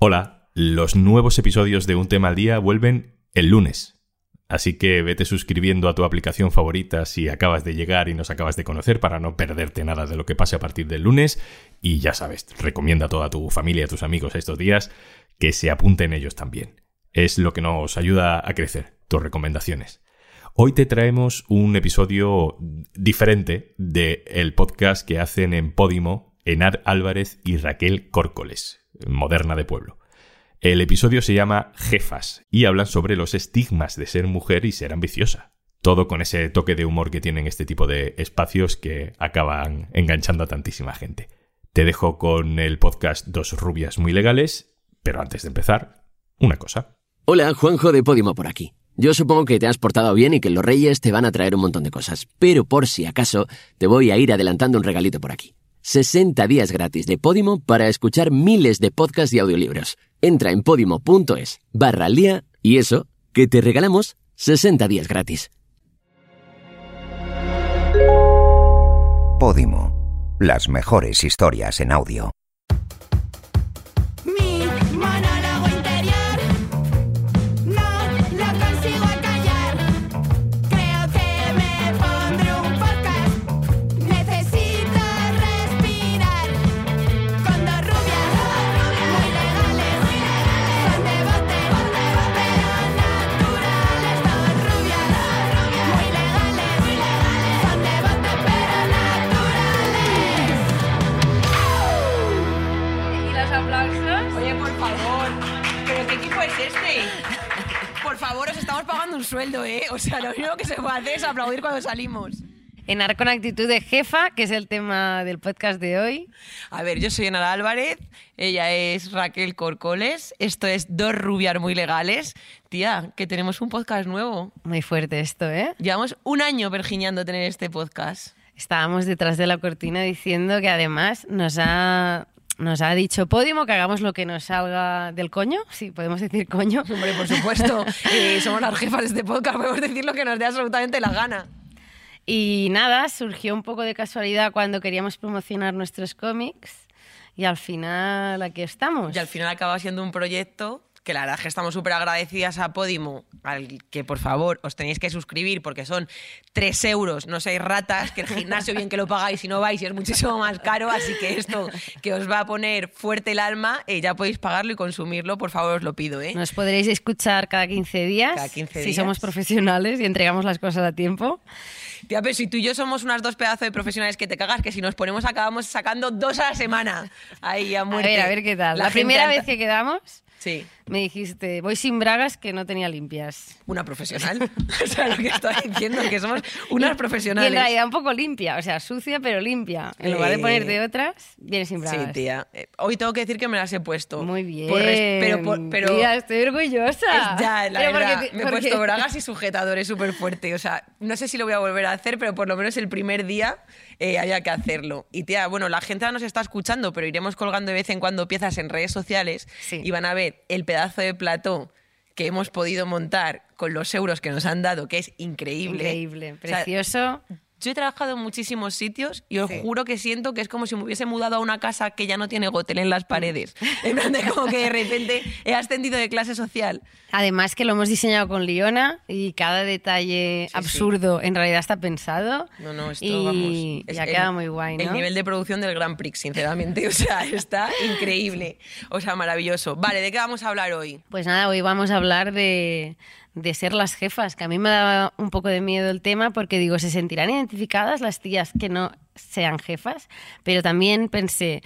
Hola, los nuevos episodios de Un tema al día vuelven el lunes. Así que vete suscribiendo a tu aplicación favorita si acabas de llegar y nos acabas de conocer para no perderte nada de lo que pase a partir del lunes. Y ya sabes, recomienda a toda tu familia, a tus amigos estos días que se apunten ellos también. Es lo que nos ayuda a crecer, tus recomendaciones. Hoy te traemos un episodio diferente del podcast que hacen en Podimo Enar Álvarez y Raquel Córcoles, moderna de pueblo. El episodio se llama Jefas y hablan sobre los estigmas de ser mujer y ser ambiciosa. Todo con ese toque de humor que tienen este tipo de espacios que acaban enganchando a tantísima gente. Te dejo con el podcast Dos rubias muy legales, pero antes de empezar, una cosa. Hola, Juanjo de Podimo por aquí. Yo supongo que te has portado bien y que los reyes te van a traer un montón de cosas, pero por si acaso te voy a ir adelantando un regalito por aquí. 60 días gratis de Podimo para escuchar miles de podcasts y audiolibros. Entra en podimo.es barra al día y eso, que te regalamos 60 días gratis. Podimo. Las mejores historias en audio. Pagando un sueldo, ¿eh? O sea, lo único que se puede hacer es aplaudir cuando salimos. Enar con actitud de jefa, que es el tema del podcast de hoy. A ver, yo soy Enara Álvarez, ella es Raquel Corcoles, esto es Dos Rubias Muy Legales. Tía, que tenemos un podcast nuevo. Muy fuerte esto, ¿eh? Llevamos un año virginiando tener este podcast. Estábamos detrás de la cortina diciendo que además nos ha, nos ha dicho Podimo que hagamos lo que nos salga del coño. Sí, podemos decir coño. Hombre, por supuesto, eh, somos las jefas de este podcast, podemos decir lo que nos dé absolutamente la gana. Y nada, surgió un poco de casualidad cuando queríamos promocionar nuestros cómics y al final aquí estamos. Y al final acaba siendo un proyecto que la verdad es que estamos súper agradecidas a Podimo, al que por favor os tenéis que suscribir porque son 3 euros, no seáis ratas, que el gimnasio bien que lo pagáis y no vais y es muchísimo más caro, así que esto que os va a poner fuerte el alma, eh, ya podéis pagarlo y consumirlo, por favor os lo pido. ¿eh? Nos podréis escuchar cada 15 días, Cada 15 si días. somos profesionales y entregamos las cosas a tiempo. Tía, pero si tú y yo somos unas dos pedazos de profesionales que te cagas, que si nos ponemos acabamos sacando dos a la semana. Ahí a A muerte. ver, a ver qué tal. La, primera vez que quedamos Sí. Me dijiste, voy sin bragas que no tenía limpias. Una profesional. o sea, lo que estoy diciendo, que somos unas Y profesionales. en realidad un poco limpia, o sea, sucia pero limpia. En lugar de Eh, ponerte otras, vienes sin Sí, bragas. tía. Eh, Hoy tengo que decir que me las he puesto. Muy bien. Por pero, por- pero Tía, estoy orgullosa. es ya, la Pero porque verdad, te- me he porque- puesto bragas y sujetadores súper fuerte. O sea, no sé si lo voy a volver a hacer, pero por lo menos el primer día eh, haya que hacerlo. Y tía, bueno, la gente ahora nos está escuchando, pero iremos colgando de vez en cuando piezas en redes sociales Sí. y van a ver el pedazo de plató que hemos podido montar con los euros que nos han dado, que es increíble. Increíble, O sea, precioso. Yo he trabajado en muchísimos sitios y os Sí. juro que siento que es como si me hubiese mudado a una casa que ya no tiene gotel en las paredes. En plan de como que de repente he ascendido de clase social. Además que lo hemos diseñado con Liona y cada detalle absurdo en realidad está pensado. No, no, esto y vamos. es ya el- queda muy guay, ¿no? El nivel de producción del Grand Prix, sinceramente. O sea, está increíble. O sea, maravilloso. Vale, ¿de qué vamos a hablar hoy? Pues nada, hoy vamos a hablar de, de ser las jefas, que a mí me daba un poco de miedo el tema porque digo, ¿se sentirán identificadas las tías que no sean jefas? Pero también pensé,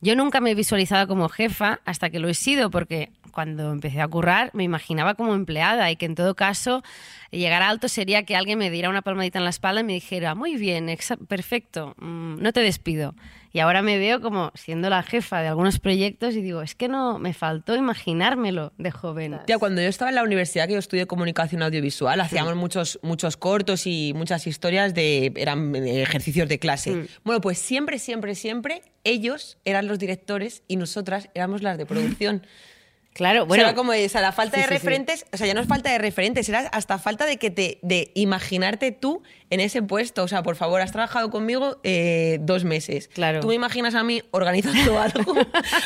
yo nunca me he visualizado como jefa hasta que lo he sido porque cuando empecé a currar me imaginaba como empleada y que en todo caso llegar alto sería que alguien me diera una palmadita en la espalda y me dijera, muy bien, perfecto, mm, no te despido. Y ahora me veo como siendo la jefa de algunos proyectos y digo, es que no, me faltó imaginármelo de joven. Tía, cuando yo estaba en la universidad, que yo estudié comunicación audiovisual, hacíamos muchos, muchos cortos y muchas historias de. eran ejercicios de clase. Bueno, pues siempre, siempre, siempre ellos eran los directores y nosotras éramos las de producción. Claro, O sea, bueno. era como, o sea, la falta Sí, de sí, sí. referentes, o sea, ya no es falta de referentes, era hasta falta de que te, de imaginarte tú en ese puesto. O sea, por favor, has trabajado conmigo eh, dos meses. Claro. Tú me imaginas a mí organizando algo,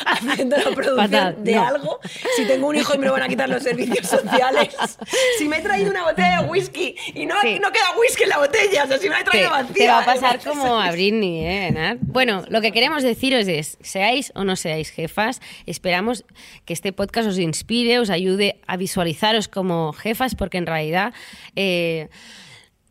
haciendo la producción Fatal, de no. algo. Si tengo un hijo y me lo van a quitar los servicios sociales. Si me he traído una botella de whisky y no, Sí. no queda whisky en la botella, o sea, si me la he te, traído vacía. te va a pasar como a Britney, ¿eh, Nat? Bueno, lo que queremos deciros es, seáis o no seáis jefas, esperamos que este podcast os inspire, os ayude a visualizaros como jefas, porque en realidad... eh,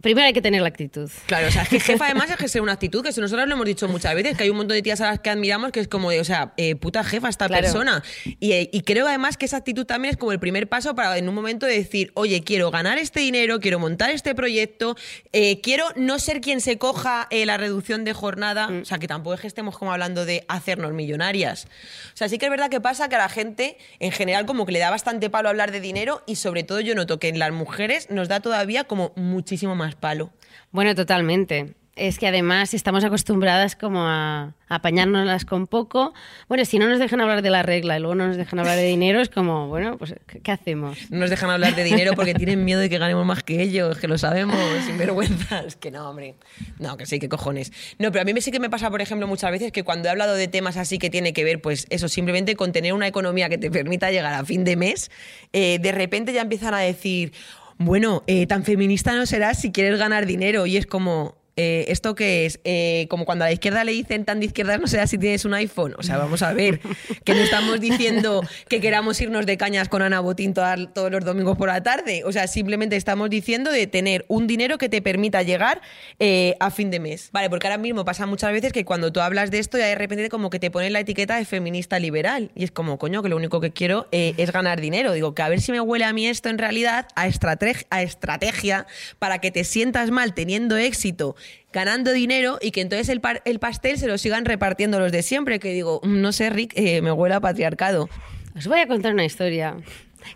Primero hay que tener la actitud. Claro, o sea, es que jefa además es que ser una actitud que nosotros lo hemos dicho muchas veces, que hay un montón de tías a las que admiramos que es como de, o sea, eh, puta jefa esta Claro. persona. Y, eh, y creo además que esa actitud también es como el primer paso para en un momento de decir, oye, quiero ganar este dinero, quiero montar este proyecto, eh, quiero no ser quien se coja eh, la reducción de jornada, o sea, que tampoco es que estemos como hablando de hacernos millonarias. O sea, sí que es verdad que pasa que a la gente en general como que le da bastante palo hablar de dinero y sobre todo yo noto que en las mujeres nos da todavía como muchísimo más palo. Bueno, totalmente. Es que además estamos acostumbradas como a, apañárnoslas con poco. Bueno, si no nos dejan hablar de la regla y luego no nos dejan hablar de dinero, es como, bueno, pues ¿qué, hacemos? No nos dejan hablar de dinero porque tienen miedo de que ganemos más que ellos, que lo sabemos, sin vergüenzas. Que no, hombre. No, que sí, que cojones. No, pero a mí me sí que me pasa, por ejemplo, muchas veces que cuando he hablado de temas así que tiene que ver, pues eso, simplemente con tener una economía que te permita llegar a fin de mes, eh, de repente ya empiezan a decir, bueno, eh, tan feminista no serás si quieres ganar dinero. Y es como, eh, ¿esto qué es? Eh, como cuando a la izquierda le dicen tan de izquierda no serás si tienes un iPhone. O sea, vamos a ver, que no estamos diciendo que queramos irnos de cañas con Ana Botín todos los domingos por la tarde. O sea, simplemente estamos diciendo de tener un dinero que te permita llegar eh, a fin de mes. Vale, porque ahora mismo pasa muchas veces que cuando tú hablas de esto ya de repente como que te ponen la etiqueta de feminista liberal. Y es como, coño, que lo único que quiero es ganar dinero. Digo, que a ver si me huele a mí esto en realidad a estrategia para que te sientas mal teniendo éxito ganando dinero y que entonces el, par- el pastel se lo sigan repartiendo los de siempre, que digo, "Mm, no sé, Rick, eh, me huele a patriarcado. Os voy a contar una historia,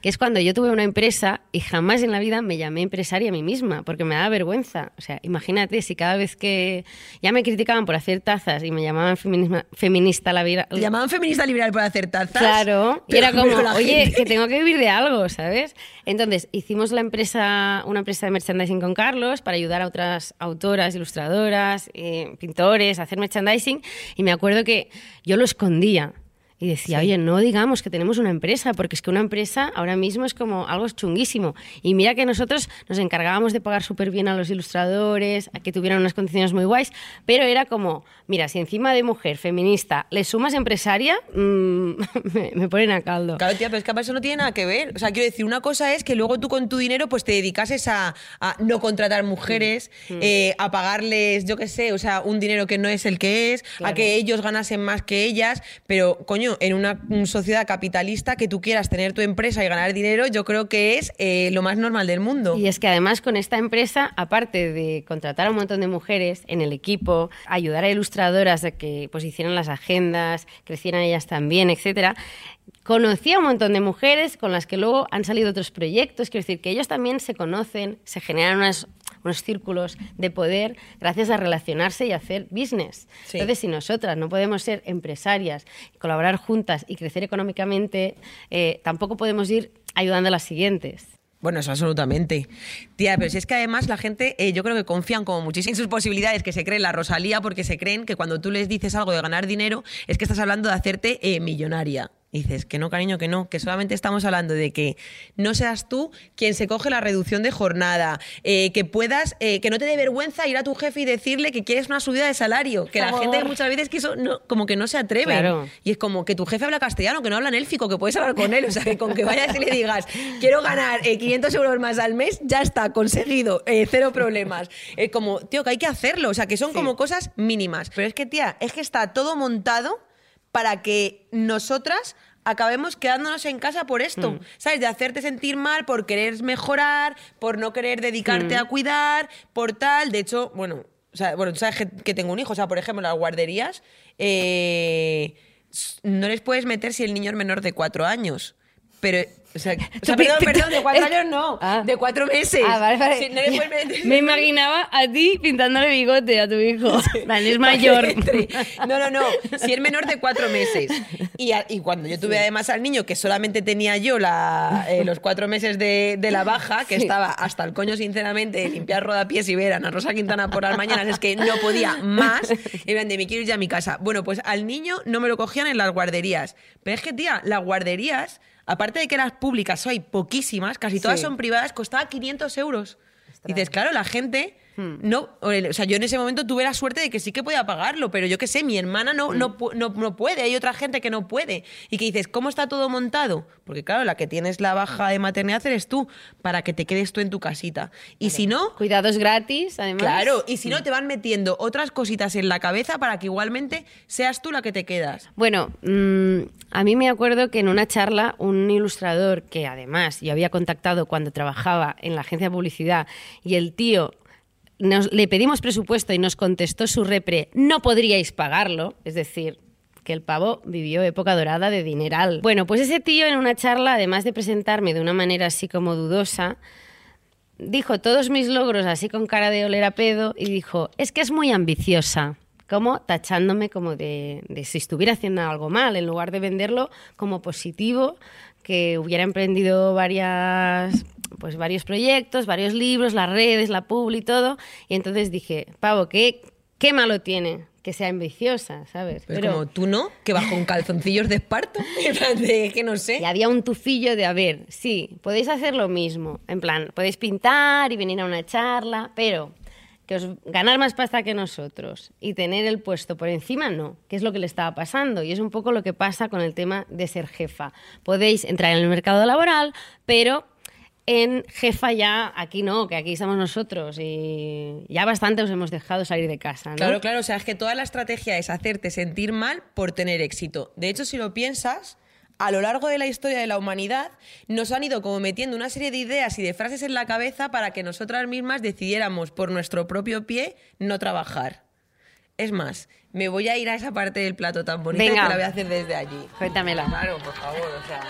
que es cuando yo tuve una empresa y jamás en la vida me llamé empresaria a mí misma, porque me daba vergüenza. O sea, imagínate si cada vez que ya me criticaban por hacer tazas y me llamaban feminisma- feminista la vida... ¿Te llamaban feminista liberal por hacer tazas? Claro, y era como, oye, gente- que tengo que vivir de algo, ¿sabes? Entonces, hicimos la empresa, una empresa de merchandising con Carlos para ayudar a otras autoras, ilustradoras, eh, pintores a hacer merchandising. Y me acuerdo que yo lo escondía. Y decía, oye, no digamos que tenemos una empresa, porque es que una empresa ahora mismo es como algo chunguísimo. Y mira que nosotros nos encargábamos de pagar súper bien a los ilustradores, a que tuvieran unas condiciones muy guays, pero era como, mira, si encima de mujer feminista le sumas empresaria, mm, me, me ponen a caldo. Claro, tía, pero es que eso no tiene nada que ver. O sea, quiero decir, una cosa es que luego tú con tu dinero pues te dedicases a, a no contratar mujeres, Mm. eh, a pagarles, yo qué sé, o sea, un dinero que no es el que es, a que ellos ganasen más que ellas, pero coño, en una sociedad capitalista que tú quieras tener tu empresa y ganar dinero, yo creo que es eh, lo más normal del mundo. Y es que además con esta empresa, aparte de contratar a un montón de mujeres en el equipo, ayudar a ilustradoras a que pues, hicieran las agendas, crecieran ellas también, etcétera, conocí a un montón de mujeres con las que luego han salido otros proyectos. Quiero decir que ellos también se conocen, se generan unas- unos círculos de poder gracias a relacionarse y hacer business. Sí. Entonces, si nosotras no podemos ser empresarias, colaborar juntas y crecer económicamente, eh, tampoco podemos ir ayudando a las siguientes. Bueno, eso absolutamente. Tía, pero si es que además la gente, eh, yo creo que confían como muchísimo en sus posibilidades, que se creen la Rosalía, porque se creen que cuando tú les dices algo de ganar dinero, es que estás hablando de hacerte eh, millonaria. Y dices, que no, cariño, que no, que solamente estamos hablando de que no seas tú quien se coge la reducción de jornada, eh, que puedas, eh, que no te dé vergüenza ir a tu jefe y decirle que quieres una subida de salario, que la gente muchas veces que eso no, como que no se atreven. Claro. Y es como que tu jefe habla castellano, que no habla en élfico, que puedes hablar con él. O sea, que con que vayas y le digas, quiero ganar eh, 500 euros más al mes, ya está, conseguido, eh, cero problemas. Es como, tío, que hay que hacerlo. O sea, que son como cosas mínimas. Pero es que, tía, es que está todo montado para que nosotras acabemos quedándonos en casa por esto, ¿sabes? De hacerte sentir mal por querer mejorar, por no querer dedicarte a cuidar, por tal. De hecho, bueno, o sea, bueno, tú sabes que, tengo un hijo, o sea, por ejemplo, las guarderías eh, no les puedes meter si el niño es menor de cuatro años. Pero O sea, o sea, perdón, perdón, de cuatro es- años no, Ah. de cuatro meses. Ah, vale, vale. Sí, no le puedes meter- Me imaginaba a ti pintándole bigote a tu hijo. Vale, es mayor. No, no, no. Si es menor de cuatro meses. Y, a- y cuando yo tuve además al niño, que solamente tenía yo la, eh, los cuatro meses de, de la baja, que Sí. estaba hasta el coño, sinceramente, de limpiar rodapiés y ver a Ana Rosa Quintana por las mañanas, es que no podía más. Y eran de me quiero ir ya a mi casa. Bueno, pues al niño no me lo cogían en las guarderías. Pero es que, tía, las guarderías, aparte de que las públicas hay poquísimas, casi todas Sí. son privadas, costaba 500 euros. Y dices, claro, la gente Hmm. no, o sea, yo en ese momento tuve la suerte de que sí que podía pagarlo, pero yo qué sé, mi hermana no, Hmm. no, no, no puede, hay otra gente que no puede. Y que dices, ¿cómo está todo montado? Porque claro, la que tienes la baja de maternidad eres tú, para que te quedes tú en tu casita. Y si no, Cuidados gratis, además. claro, y si no, te van metiendo otras cositas en la cabeza para que igualmente seas tú la que te quedas. Bueno, mm, a mí me acuerdo que en una charla un ilustrador que además yo había contactado cuando trabajaba en la agencia de publicidad y el tío le pedimos presupuesto y nos contestó su repre, no podríais pagarlo, es decir, que el pavo vivió época dorada de dineral. Bueno, pues ese tío en una charla, además de presentarme de una manera así como dudosa, dijo todos mis logros así con cara de oler a pedo y dijo, es que es muy ambiciosa, como tachándome como de si estuviera haciendo algo mal, en lugar de venderlo como positivo, que hubiera emprendido varias, pues varios proyectos, varios libros, las redes, la publi y todo. Y entonces dije, pavo, ¿qué, qué malo tiene que sea ambiciosa, ¿sabes? Pero, como tú no, que vas con calzoncillos de esparto, de que no sé. y había un tufillo de, a ver, sí, podéis hacer lo mismo. En plan, podéis pintar y venir a una charla, pero ganar más pasta que nosotros y tener el puesto por encima, no, que es lo que le estaba pasando. Y es un poco lo que pasa con el tema de ser jefa. Podéis entrar en el mercado laboral, pero en jefa ya, aquí no, que aquí estamos nosotros y ya bastante os hemos dejado salir de casa. Claro, claro, o sea, es que toda la estrategia es hacerte sentir mal por tener éxito. De hecho, si lo piensas, a lo largo de la historia de la humanidad nos han ido como metiendo una serie de ideas y de frases en la cabeza para que nosotras mismas decidiéramos por nuestro propio pie no trabajar. Es más, me voy a ir a esa parte del plato tan bonita Venga. que la voy a hacer desde allí. Cuéntamela. Claro, por favor, o sea.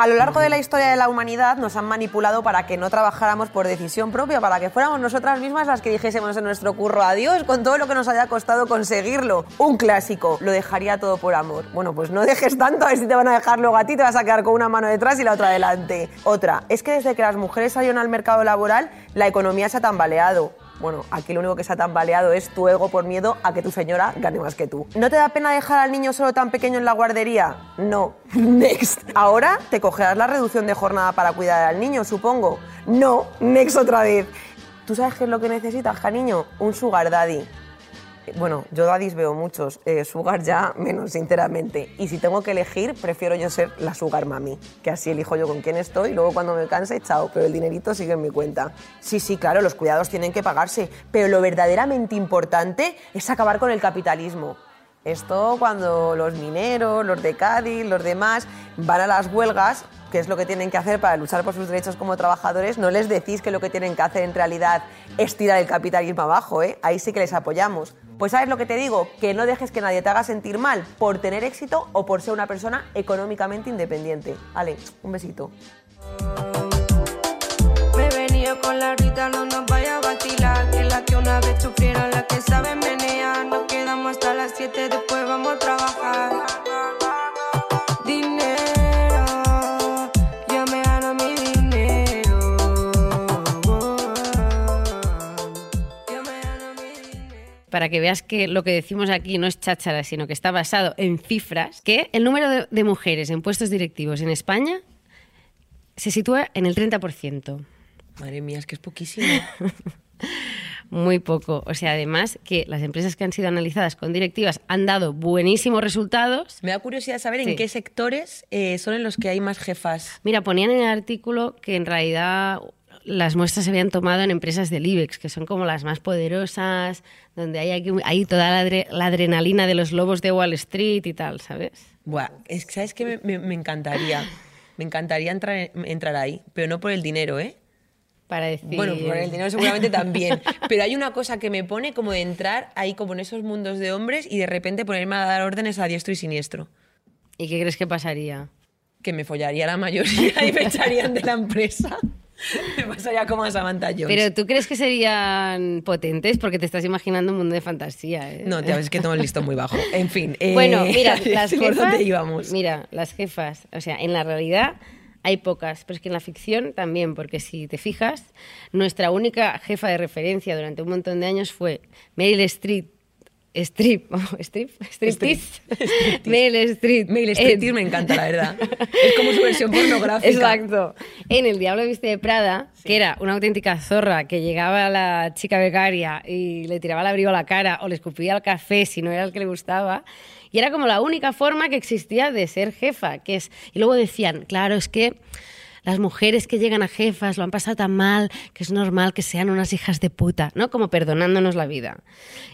A lo largo de la historia de la humanidad nos han manipulado para que no trabajáramos por decisión propia, para que fuéramos nosotras mismas las que dijésemos en nuestro curro adiós con todo lo que nos haya costado conseguirlo. Un clásico, lo dejaría todo por amor. Bueno, pues no dejes tanto, a ver si te van a dejar luego a ti, te vas a quedar con una mano detrás y la otra delante. Otra, es que desde que las mujeres salieron al mercado laboral, la economía se ha tambaleado. Bueno, aquí lo único que se ha tambaleado es tu ego por miedo a que tu señora gane más que tú. ¿No te da pena dejar al niño solo tan pequeño en la guardería? No. Next. Ahora te cogerás la reducción de jornada para cuidar al niño, supongo. No. Next otra vez. ¿Tú sabes qué es lo que necesitas, cariño? Un sugar daddy. Bueno, yo daddies veo muchos, eh, sugar ya menos, sinceramente. Y si tengo que elegir, prefiero yo ser la sugar mami, que así elijo yo con quién estoy, luego cuando me canse, chao, pero el dinerito sigue en mi cuenta. Sí, sí, claro, los cuidados tienen que pagarse, pero lo verdaderamente importante es acabar con el capitalismo. Esto cuando los mineros, los de Cádiz, los demás van a las huelgas, que es lo que tienen que hacer para luchar por sus derechos como trabajadores, no les decís que lo que tienen que hacer en realidad es tirar el capitalismo abajo, ¿eh? Ahí sí que les apoyamos. Pues sabes lo que te digo, que no dejes que nadie te haga sentir mal por tener éxito o por ser una persona económicamente independiente. Vale, un besito. Quedamos hasta las 7, después vamos a trabajar. Dinero, yo me gano mi dinero. Yo me gano mi dinero. para que veas que lo que decimos aquí no es cháchara, sino que está basado en cifras, que el número de, de mujeres en puestos directivos en España se sitúa en el 30%. Madre mía, es que es poquísimo. Muy poco. O sea, además que las empresas que han sido analizadas con directivas han dado buenísimos resultados. Me da curiosidad saber Sí. en qué sectores eh, son en los que hay más jefas. Mira, ponían en el artículo que en realidad las muestras se habían tomado en empresas del IBEX, que son como las más poderosas, donde hay, aquí, hay toda la, adre- la adrenalina de los lobos de Wall Street y tal, ¿sabes? Buah, es que, ¿sabes qué? Me, me- me encantaría. Me encantaría entrar, entrar ahí, pero no por el dinero, ¿eh? Para decir... Bueno, por el dinero seguramente también. Pero hay una cosa que me pone como de entrar ahí como en esos mundos de hombres y de repente ponerme a dar órdenes a diestro y siniestro. ¿Y qué crees que pasaría? Que me follaría la mayoría y me echarían de la empresa. Me pasaría como a Samantha Jones. Pero ¿tú crees que serían potentes? Porque te estás imaginando un mundo de fantasía. ¿eh? No, te es que tengo el listo muy bajo. En fin. eh, Bueno, mira, las ¿por jefas. dónde íbamos? Mira, las jefas. O sea, en la realidad hay pocas, pero es que en la ficción también, porque si te fijas, nuestra única jefa de referencia durante un montón de años fue Meryl Streep. Strip, strip, striptease, Meryl Streep. Meryl en- Streep me encanta, la verdad. Es como su versión pornográfica. Exacto. En El Diablo Viste de Prada, que era una auténtica zorra que llegaba a la chica becaria y le tiraba el abrigo a la cara o le escupía el café si no era el que le gustaba. Y era como la única forma que existía de ser jefa. Que es, y luego decían, claro, es que las mujeres que llegan a jefas lo han pasado tan mal que es normal que sean unas hijas de puta, ¿no? Como perdonándonos la vida.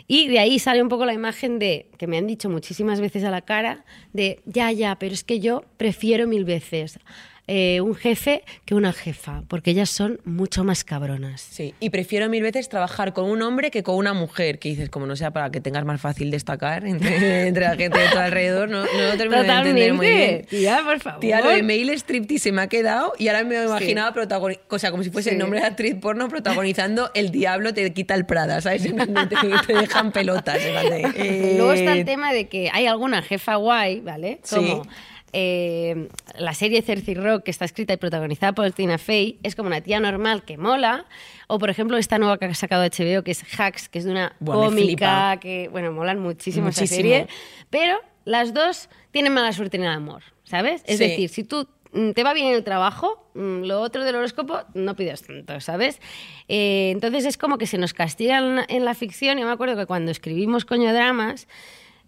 Y de ahí sale un poco la imagen de, que me han dicho muchísimas veces a la cara, de, ya, ya, pero es que yo prefiero mil veces eh, un jefe que una jefa, porque ellas son mucho más cabronas. Sí, y prefiero mil veces trabajar con un hombre que con una mujer, que dices, como no sea para que tengas más fácil destacar entre, entre la gente de tu alrededor, no, no lo termino de entender muy bien. Totalmente. Tía, por favor. Tía, lo de mail striptease se me ha quedado y ahora me imaginaba protagoni- o sea, como si fuese Sí. el nombre de actriz porno protagonizando El diablo te quita el Prada, ¿sabes? Te, te dejan pelotas. eh, Luego está el tema de que hay alguna jefa guay, ¿vale? Sí. Eh, la serie Cersei Rock, que está escrita y protagonizada por Tina Fey, es como una tía normal que mola. O, por ejemplo, esta nueva que ha sacado HBO, que es Hacks, que es de una Buah, cómica que, bueno, molan muchísimo, esa Muchísimo. serie. Pero las dos tienen mala suerte en el amor, ¿sabes? Es Sí. decir, si tú mm, te va bien en el trabajo, mm, lo otro del horóscopo no pidas tanto, ¿sabes? Eh, entonces es como que se nos castigan en la ficción. Yo me acuerdo que cuando escribimos Coño Dramas,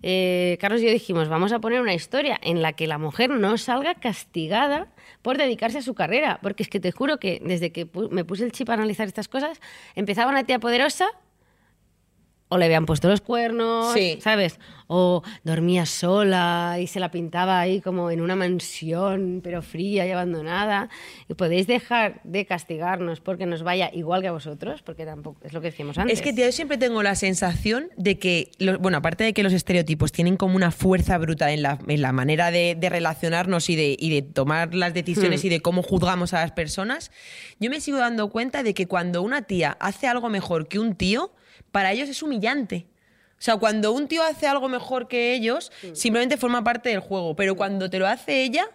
eh, Carlos y yo dijimos, vamos a poner una historia en la que la mujer no salga castigada por dedicarse a su carrera. Porque es que te juro que desde que me puse el chip a analizar estas cosas, empezaba una tía poderosa o le habían puesto los cuernos, Sí. ¿sabes? O dormía sola y se la pintaba ahí como en una mansión, pero fría y abandonada. Y podéis dejar de castigarnos porque nos vaya igual que a vosotros, porque tampoco es lo que decíamos antes. Es que, yo siempre tengo la sensación de que, bueno, aparte de que los estereotipos tienen como una fuerza brutal en la, en la manera de, de relacionarnos y de, y de tomar las decisiones Hmm. y de cómo juzgamos a las personas, yo me sigo dando cuenta de que cuando una tía hace algo mejor que un tío, para ellos es humillante. O sea, cuando un tío hace algo mejor que ellos, simplemente forma parte del juego, pero cuando te lo hace ella,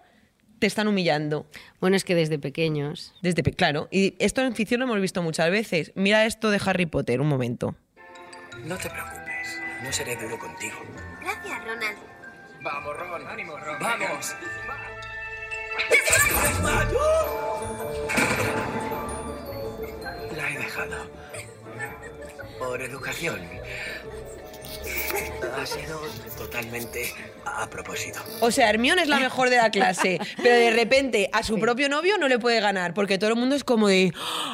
te están humillando. Bueno, es que desde pequeños. Desde pe- claro, y esto en ficción lo hemos visto muchas veces. Mira esto de Harry Potter, un momento. No te preocupes, no seré duro contigo. Gracias, Ronald. Vamos, Ron, ánimo, Ron. Vamos. La he dejado. Por educación. Ha sido totalmente a propósito. O sea, Hermione es la mejor de la clase, pero de repente a su propio novio no le puede ganar, porque todo el mundo es como de,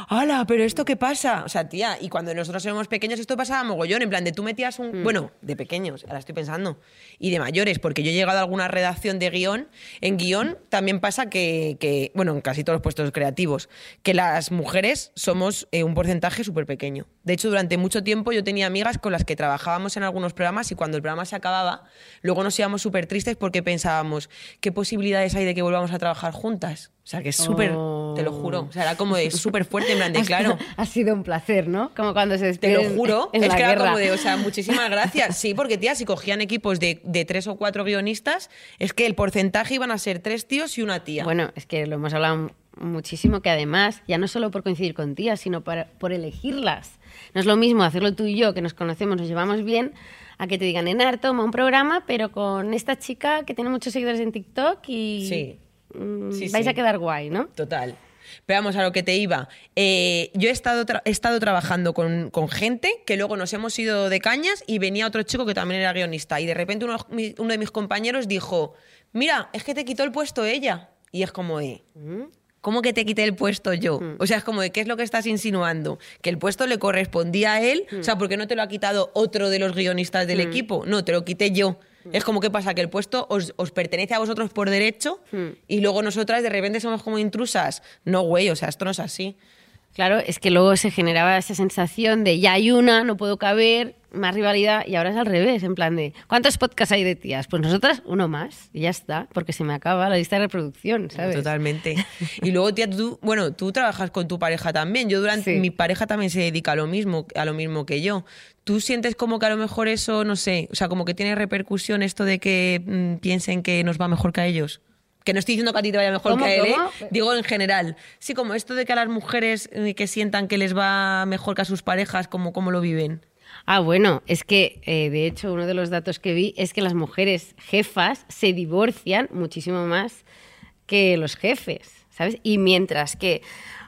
¡hala! ¿Pero esto qué pasa? O sea, tía, y cuando nosotros éramos pequeños esto pasaba mogollón, en plan de tú metías un... Bueno, de pequeños, ahora estoy pensando, y de mayores, porque yo he llegado a alguna redacción de guion, en guion también pasa que, que, bueno, en casi todos los puestos creativos, que las mujeres somos eh, un porcentaje súper pequeño. De hecho, durante mucho tiempo yo tenía amigas con las que trabajábamos en algunos programas y cuando el programa se acababa, luego nos íbamos súper tristes porque pensábamos, ¿qué posibilidades hay de que volvamos a trabajar juntas? O sea, que es súper, te lo juro, o sea, era como de súper fuerte, en plan de, claro, Ha sido un placer, ¿no? Como cuando se te despiden lo juro, en es la que era guerra. como de, o sea, muchísimas gracias. Sí, porque tía, si cogían equipos de, de tres o cuatro guionistas, es que el porcentaje iban a ser tres tíos y una tía. Bueno, es que lo hemos hablado muchísimo, que además, ya no solo por coincidir con tías, sino para- por elegirlas. No es lo mismo hacerlo tú y yo, que nos conocemos, nos llevamos bien, a que te digan, Enar, toma un programa, pero con esta chica que tiene muchos seguidores en TikTok y Sí. mm, Sí, vais sí. a quedar guay, ¿no? Total. Pero vamos a lo que te iba. Eh, yo he estado, he estado trabajando con, con gente que luego nos hemos ido de cañas y venía otro chico que también era guionista. Y de repente uno, uno de mis compañeros dijo, mira, es que te quitó el puesto ella. Y es como de... ¿Cómo que te quité el puesto yo? O sea, es como de qué es lo que estás insinuando. Que el puesto le correspondía a él. O sea, ¿por qué no te lo ha quitado otro de los guionistas del equipo? No, te lo quité yo. Es como que pasa que el puesto os, os pertenece a vosotros por derecho y luego nosotras de repente somos como intrusas. No, güey, o sea, esto no es así. Claro, es que luego se generaba esa sensación de ya hay una, no puedo caber, más rivalidad, y ahora es al revés, en plan de ¿cuántos podcasts hay de tías? Pues nosotras uno más, y ya está, porque se me acaba la lista de reproducción, ¿sabes? Totalmente. Y luego, tía, tú, bueno, tú trabajas con tu pareja también. Yo durante Sí. mi pareja también se dedica a lo mismo, a lo mismo que yo. ¿Tú sientes como que a lo mejor eso, no sé, o sea, como que tiene repercusión esto de que mm, piensen que nos va mejor que a ellos? Que no estoy diciendo que a ti te vaya mejor ¿Cómo, que a él, ¿eh? digo en general. Sí, como esto de que a las mujeres eh, que sientan que les va mejor que a sus parejas, como cómo lo viven. Ah, bueno, es que eh, de hecho uno de los datos que vi es que las mujeres jefas se divorcian muchísimo más que los jefes, ¿sabes? Y mientras que,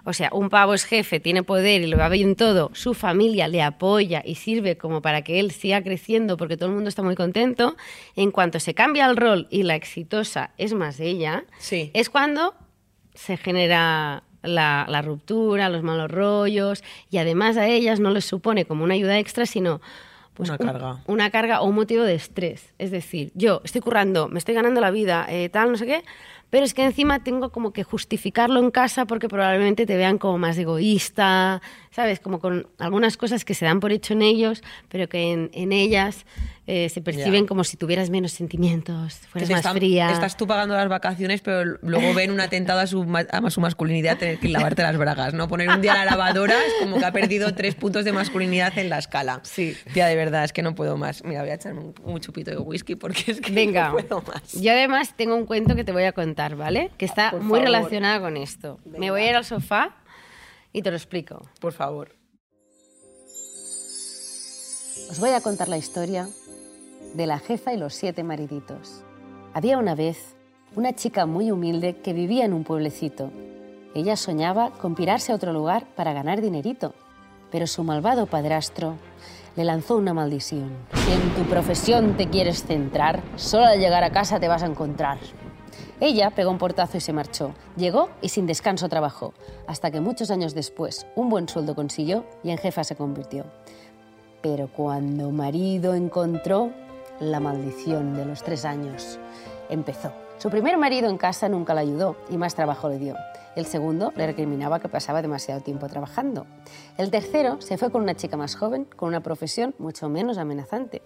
o sea, un pavo es jefe, tiene poder y lo va bien todo, su familia le apoya y sirve como para que él siga creciendo porque todo el mundo está muy contento, en cuanto se cambia el rol y la exitosa es más ella, Sí. es cuando se genera la, la ruptura, los malos rollos, y además a ellas no les supone como una ayuda extra, sino pues, Una un- carga. una carga o un motivo de estrés. Es decir, yo estoy currando, me estoy ganando la vida, eh, tal, no sé qué, pero es que encima tengo como que justificarlo en casa porque probablemente te vean como más egoísta, ¿sabes? Como con algunas cosas que se dan por hecho en ellos, pero que en, en ellas eh, se perciben como si tuvieras menos sentimientos, fueras más están- fría. Estás tú pagando las vacaciones, pero luego ven un atentado a su, a su masculinidad tener que lavarte las bragas, ¿no? Poner un día la lavadora es como que ha perdido tres puntos de masculinidad en la escala. Sí. Tía, de verdad, es que no puedo más. Mira, voy a echarme un, un chupito de whisky porque es que Venga, no puedo más. yo además tengo un cuento que te voy a contar, ¿vale? Que está Por muy favor. relacionado con esto. Me voy a ir al sofá y te lo explico. Por favor. Os voy a contar la historia de la jefa y los siete mariditos. Había una vez una chica muy humilde que vivía en un pueblecito. Ella soñaba con pirarse a otro lugar para ganar dinerito, pero su malvado padrastro le lanzó una maldición. Si en tu profesión te quieres centrar, solo al llegar a casa te vas a encontrar. Ella pegó un portazo y se marchó. Llegó y sin descanso trabajó, hasta que muchos años después un buen sueldo consiguió y en jefa se convirtió. Pero cuando marido encontró, la maldición de los tres años empezó. Su primer marido en casa nunca la ayudó y más trabajo le dio. El segundo le recriminaba que pasaba demasiado tiempo trabajando. El tercero se fue con una chica más joven, con una profesión mucho menos amenazante.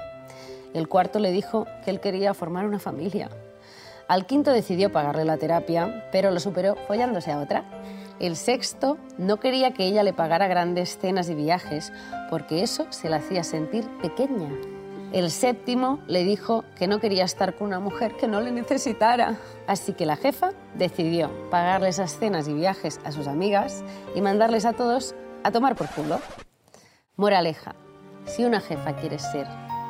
El cuarto le dijo que él quería formar una familia. Al quinto decidió pagarle la terapia, pero lo superó follándose a otra. El sexto no quería que ella le pagara grandes cenas y viajes, porque eso se la hacía sentir pequeña. El séptimo le dijo que no quería estar con una mujer que no le necesitara. Así que la jefa decidió pagarle esas cenas y viajes a sus amigas y mandarles a todos a tomar por culo. Moraleja, si una jefa quieres ser,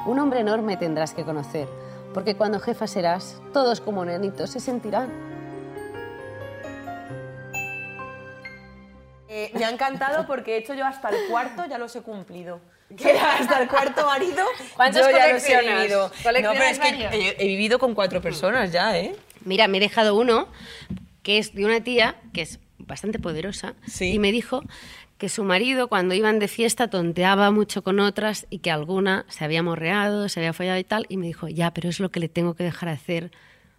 un hombre enorme tendrás que conocer, porque cuando jefa serás, todos como nenitos se sentirán. Eh, me ha encantado porque he hecho yo hasta el cuarto, ya los he cumplido. Que hasta el cuarto marido, ¿Cuántos yo ya los he vivido. No, pero ¿Coleccionas es que he vivido con cuatro personas ya, ¿eh? Mira, me he dejado uno que es de una tía que es bastante poderosa Sí. y me dijo que su marido cuando iban de fiesta tonteaba mucho con otras y que alguna se había morreado, se había follado y tal y me dijo, ya, pero es lo que le tengo que dejar hacer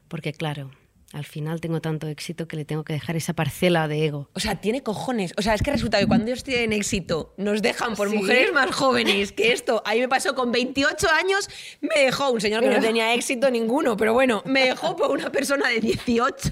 porque claro, al final tengo tanto éxito que le tengo que dejar esa parcela de ego. O sea, tiene cojones. O sea, es que resulta que cuando ellos tienen éxito, nos dejan por Sí. mujeres más jóvenes que esto. A mí me pasó con 28 años, me dejó un señor que no tenía éxito ninguno, pero bueno, me dejó por una persona de 18.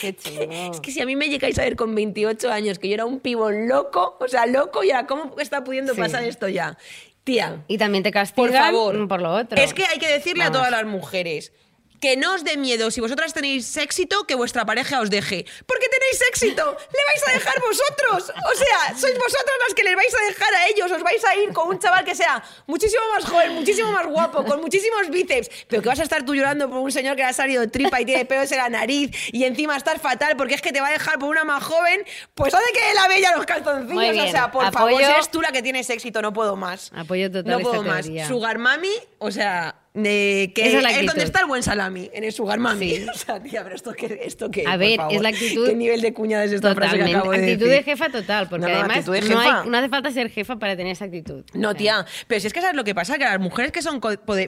Qué chulo. Es que si a mí me llegáis a ver con 28 años que yo era un pibo loco, o sea, loco, ya, ¿cómo está pudiendo Sí. pasar esto ya? Tía, Y también te por castigan favor. por lo otro. Es que hay que decirle Vamos. a todas las mujeres que no os dé miedo si vosotras tenéis éxito que vuestra pareja os deje. Porque tenéis éxito, le vais a dejar vosotros. O sea, sois vosotras las que les vais a dejar a ellos. Os vais a ir con un chaval que sea muchísimo más joven, muchísimo más guapo, con muchísimos bíceps. Pero que vas a estar tú llorando por un señor que le ha salido tripa y tiene pelos en la nariz y encima estar fatal porque es que te va a dejar por una más joven. Pues hace que la bella los calzoncillos. O sea, por favor, si eres tú la que tienes éxito, no puedo más. Apoyo total No puedo más. Sugar Mami, o sea, eh, que Esa es la es donde está el buen salami, en el sugar mami. O sea, tía, pero esto qué, esto qué, A ver, es la actitud. ¿Qué nivel de cuñada es esta frase que Totalmente. acabo de actitud decir? de jefa total, porque No, no, además de no, hay- jefa. no hace falta ser jefa para tener esa actitud. No, O sea, tía, pero si es que sabes lo que pasa, que las mujeres que son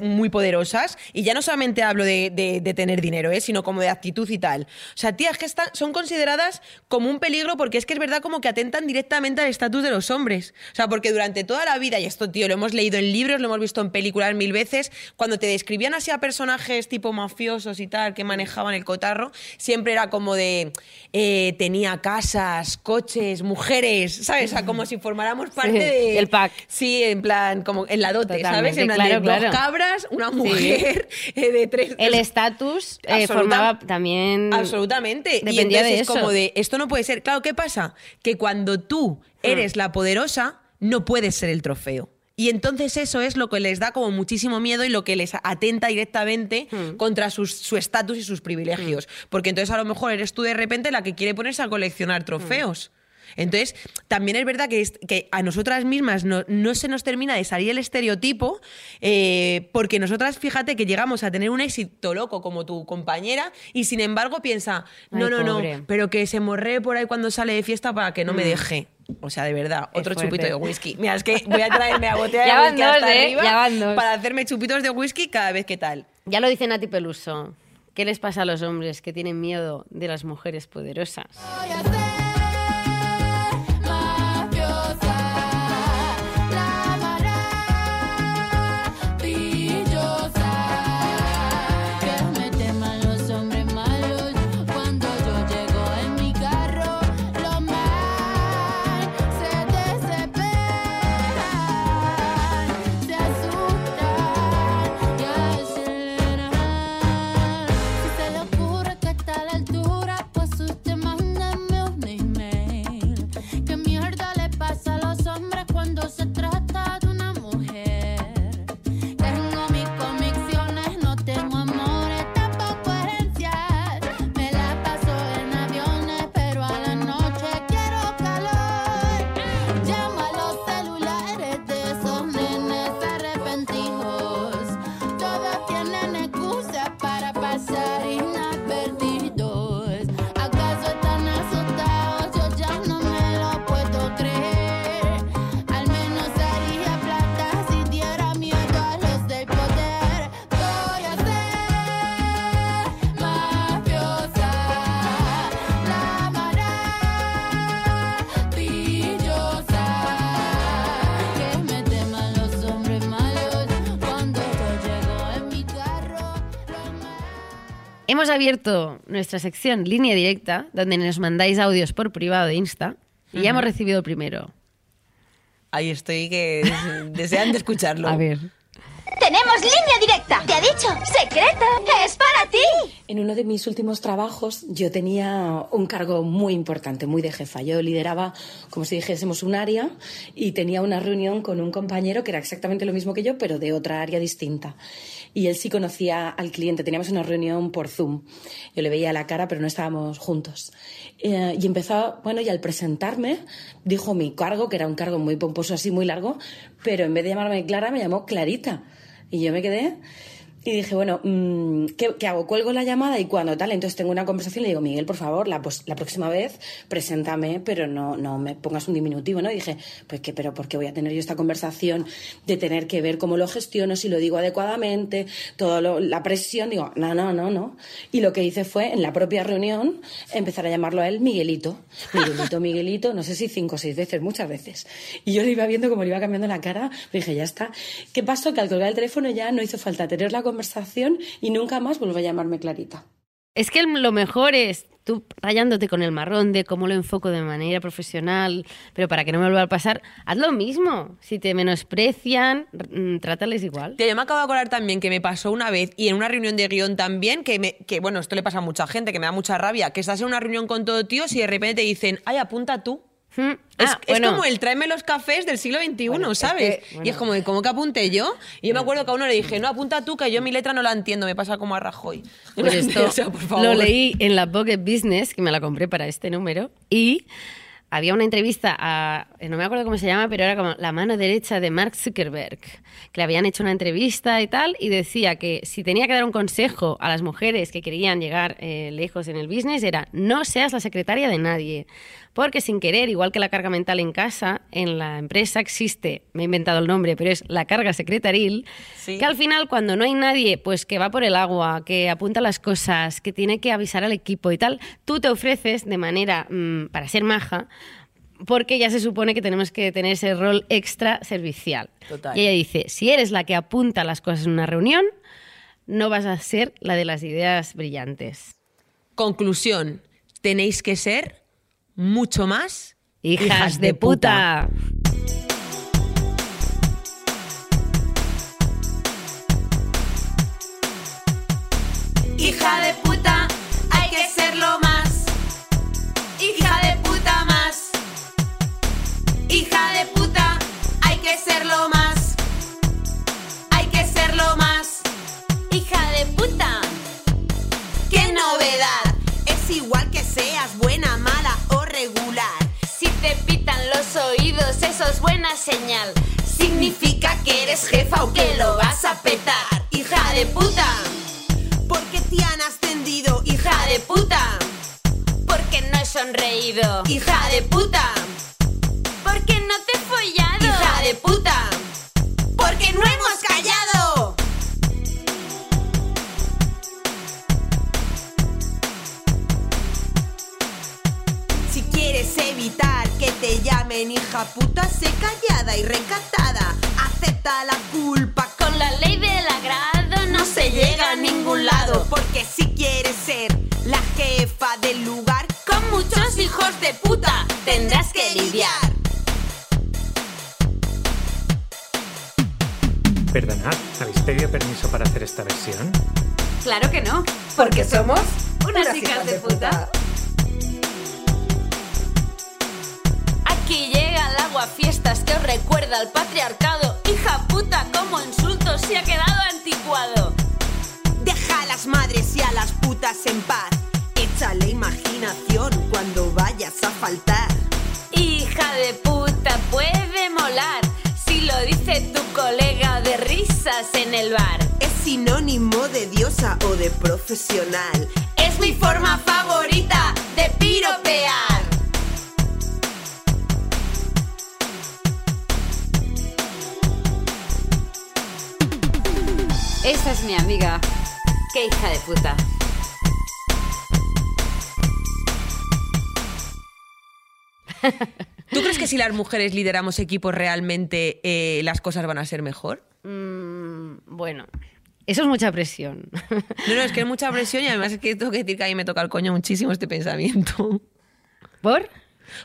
muy poderosas, y ya no solamente hablo de, de- de tener dinero, ¿eh? sino como de actitud y tal. O sea, tía, es que están, son consideradas como un peligro porque es que es verdad como que atentan directamente al estatus de los hombres. O sea, porque durante toda la vida, y esto, tío, lo hemos leído en libros, lo hemos visto en películas mil veces, cuando te describían así a personajes tipo mafiosos y tal, que manejaban el cotarro, siempre era como de, eh, tenía casas, coches, mujeres, ¿sabes? O sea, como si formáramos parte Sí, de... el pack. Sí, en plan, como en la dote, ¿sabes? En plan claro, de claro. dos cabras, una mujer eh, de tres... El estatus eh, formaba también. Absolutamente. y entonces de es eso. como de, esto no puede ser. Claro, ¿qué pasa? Que cuando tú Hmm. eres la poderosa, no puedes ser el trofeo. Y entonces eso es lo que les da como muchísimo miedo y lo que les atenta directamente Hmm. contra sus- su estatus y sus privilegios. Porque entonces a lo mejor eres tú de repente la que quiere ponerse a coleccionar trofeos. Entonces, también es verdad que, es- que a nosotras mismas no, no se nos termina de salir el estereotipo, eh, porque nosotras, fíjate que llegamos a tener un éxito loco como tu compañera, y sin embargo piensa, no, Ay, no, pobre. no, pero que se morre por ahí cuando sale de fiesta para que no me deje. O sea, de verdad, Es otro fuerte. chupito de whisky. Mira, es que voy a traerme a botella Ya de whisky dos, hasta ¿eh? arriba Ya para hacerme chupitos de whisky cada vez que tal. Ya lo dice Nati Peluso. ¿Qué les pasa a los hombres que tienen miedo de las mujeres poderosas? Hemos abierto nuestra sección Línea Directa, donde nos mandáis audios por privado de Insta. Y ya hemos recibido el primero. Ahí estoy que desean de escucharlo. A ver. Tenemos línea directa. Te ha dicho, secreta. Es para ti. En uno de mis últimos trabajos yo tenía un cargo muy importante, muy de jefa. Yo lideraba, como si dijésemos, un área y tenía una reunión con un compañero que era exactamente lo mismo que yo, pero de otra área distinta. Y él sí conocía al cliente. Teníamos una reunión por Zoom. Yo le veía la cara, pero no estábamos juntos. Eh, y empezó, bueno, y al presentarme, dijo mi cargo, que era un cargo muy pomposo, así muy largo, pero en vez de llamarme Clara, me llamó Clarita. Y yo me quedé y dije, bueno, mm, ¿qué, qué hago? Cuelgo la llamada y cuando tal, entonces tengo una conversación y le digo, Miguel, por favor, la, pues, la próxima vez preséntame, pero no, no me pongas un diminutivo, ¿no? Y dije, pues que, pero ¿por qué voy a tener yo esta conversación de tener que ver cómo lo gestiono, si lo digo adecuadamente, toda la presión? Digo, no, no, no, no. Y lo que hice fue, en la propia reunión, empezar a llamarlo a él Miguelito. Miguelito, Miguelito, no sé si cinco o seis veces, muchas veces. Y yo le iba viendo cómo le iba cambiando la cara, dije, ya está. ¿Qué pasó? Que al colgar el teléfono ya no hizo falta tener la conversación y nunca más volvió a llamarme Clarita. Es que lo mejor es tú rayándote con el marrón de cómo lo enfoco de manera profesional, pero para que no me vuelva a pasar, haz lo mismo. Si te menosprecian, mm, trátales igual. Tía, yo me acabo de acordar también que me pasó una vez y en una reunión de guion también, que, me, que bueno, esto le pasa a mucha gente, que me da mucha rabia, que estás en una reunión con todo tíos y de repente te dicen, ay, apunta tú. Es, ah, es como el tráeme los cafés del siglo XXI, Bueno, es ¿sabes? Y es como, ¿cómo que apunte yo? Y yo me acuerdo que a uno le dije, no, apunta tú, que yo mi letra no la entiendo, me pasa como a Rajoy. Pues esto O sea, por favor. lo leí en la Pocket Business, que me la compré para este número, y había una entrevista a, eh, no me acuerdo cómo se llama, pero era como la mano derecha de Mark Zuckerberg, que le habían hecho una entrevista y tal, y decía que si tenía que dar un consejo a las mujeres que querían llegar eh, lejos en el business, era no seas la secretaria de nadie. Porque sin querer, igual que la carga mental en casa, en la empresa existe, me he inventado el nombre, pero es la carga secretaril, Sí. que al final cuando no hay nadie, pues que va por el agua, que apunta las cosas, que tiene que avisar al equipo y tal, tú te ofreces de manera mm, para ser maja, porque ya se supone que tenemos que tener ese rol extra servicial. Total. Y ella dice, si eres la que apunta las cosas en una reunión, no vas a ser la de las ideas brillantes. Conclusión, tenéis que ser mucho más Hijas, de puta. Hija de puta, hay que serlo más. Hija de puta más. Hija de puta, hay que serlo más. Hay que serlo más. Hija de puta. ¡Qué novedad! Es igual que seas buena. Si te pitan los oídos, eso es buena señal. Significa que eres jefa o que lo vas a petar. Hija de puta. Porque te han ascendido, hija de puta. Porque no he sonreído, hija de puta. Porque no te he follado, hija de puta. Porque no hemos callado. Si quieres evitar te llamen hija puta, sé callada y recatada. Acepta la culpa. Con la ley del agrado no se llega a ningún lado. Porque si quieres ser la jefa del lugar, con muchos hijos de puta tendrás que lidiar. Perdonad, ¿habéis pedido permiso para hacer esta versión? Claro que no, porque somos unas hijas de puta. Que os recuerda al patriarcado. Hija puta, como insulto se ha quedado anticuado. Deja a las madres y a las putas en paz. Échale imaginación cuando vayas a faltar. Hija de puta, puede molar. Si lo dice tu colega de risas en el bar. Es sinónimo de diosa o de profesional. Es mi forma favorita de piropear. Esa es mi amiga. Qué hija de puta. ¿Tú crees que si las mujeres lideramos equipos realmente eh, las cosas van a ser mejor? Mm, bueno, eso es mucha presión. No, no, es que es mucha presión y además es que tengo que decir que a mí me toca el coño muchísimo este pensamiento. ¿Por?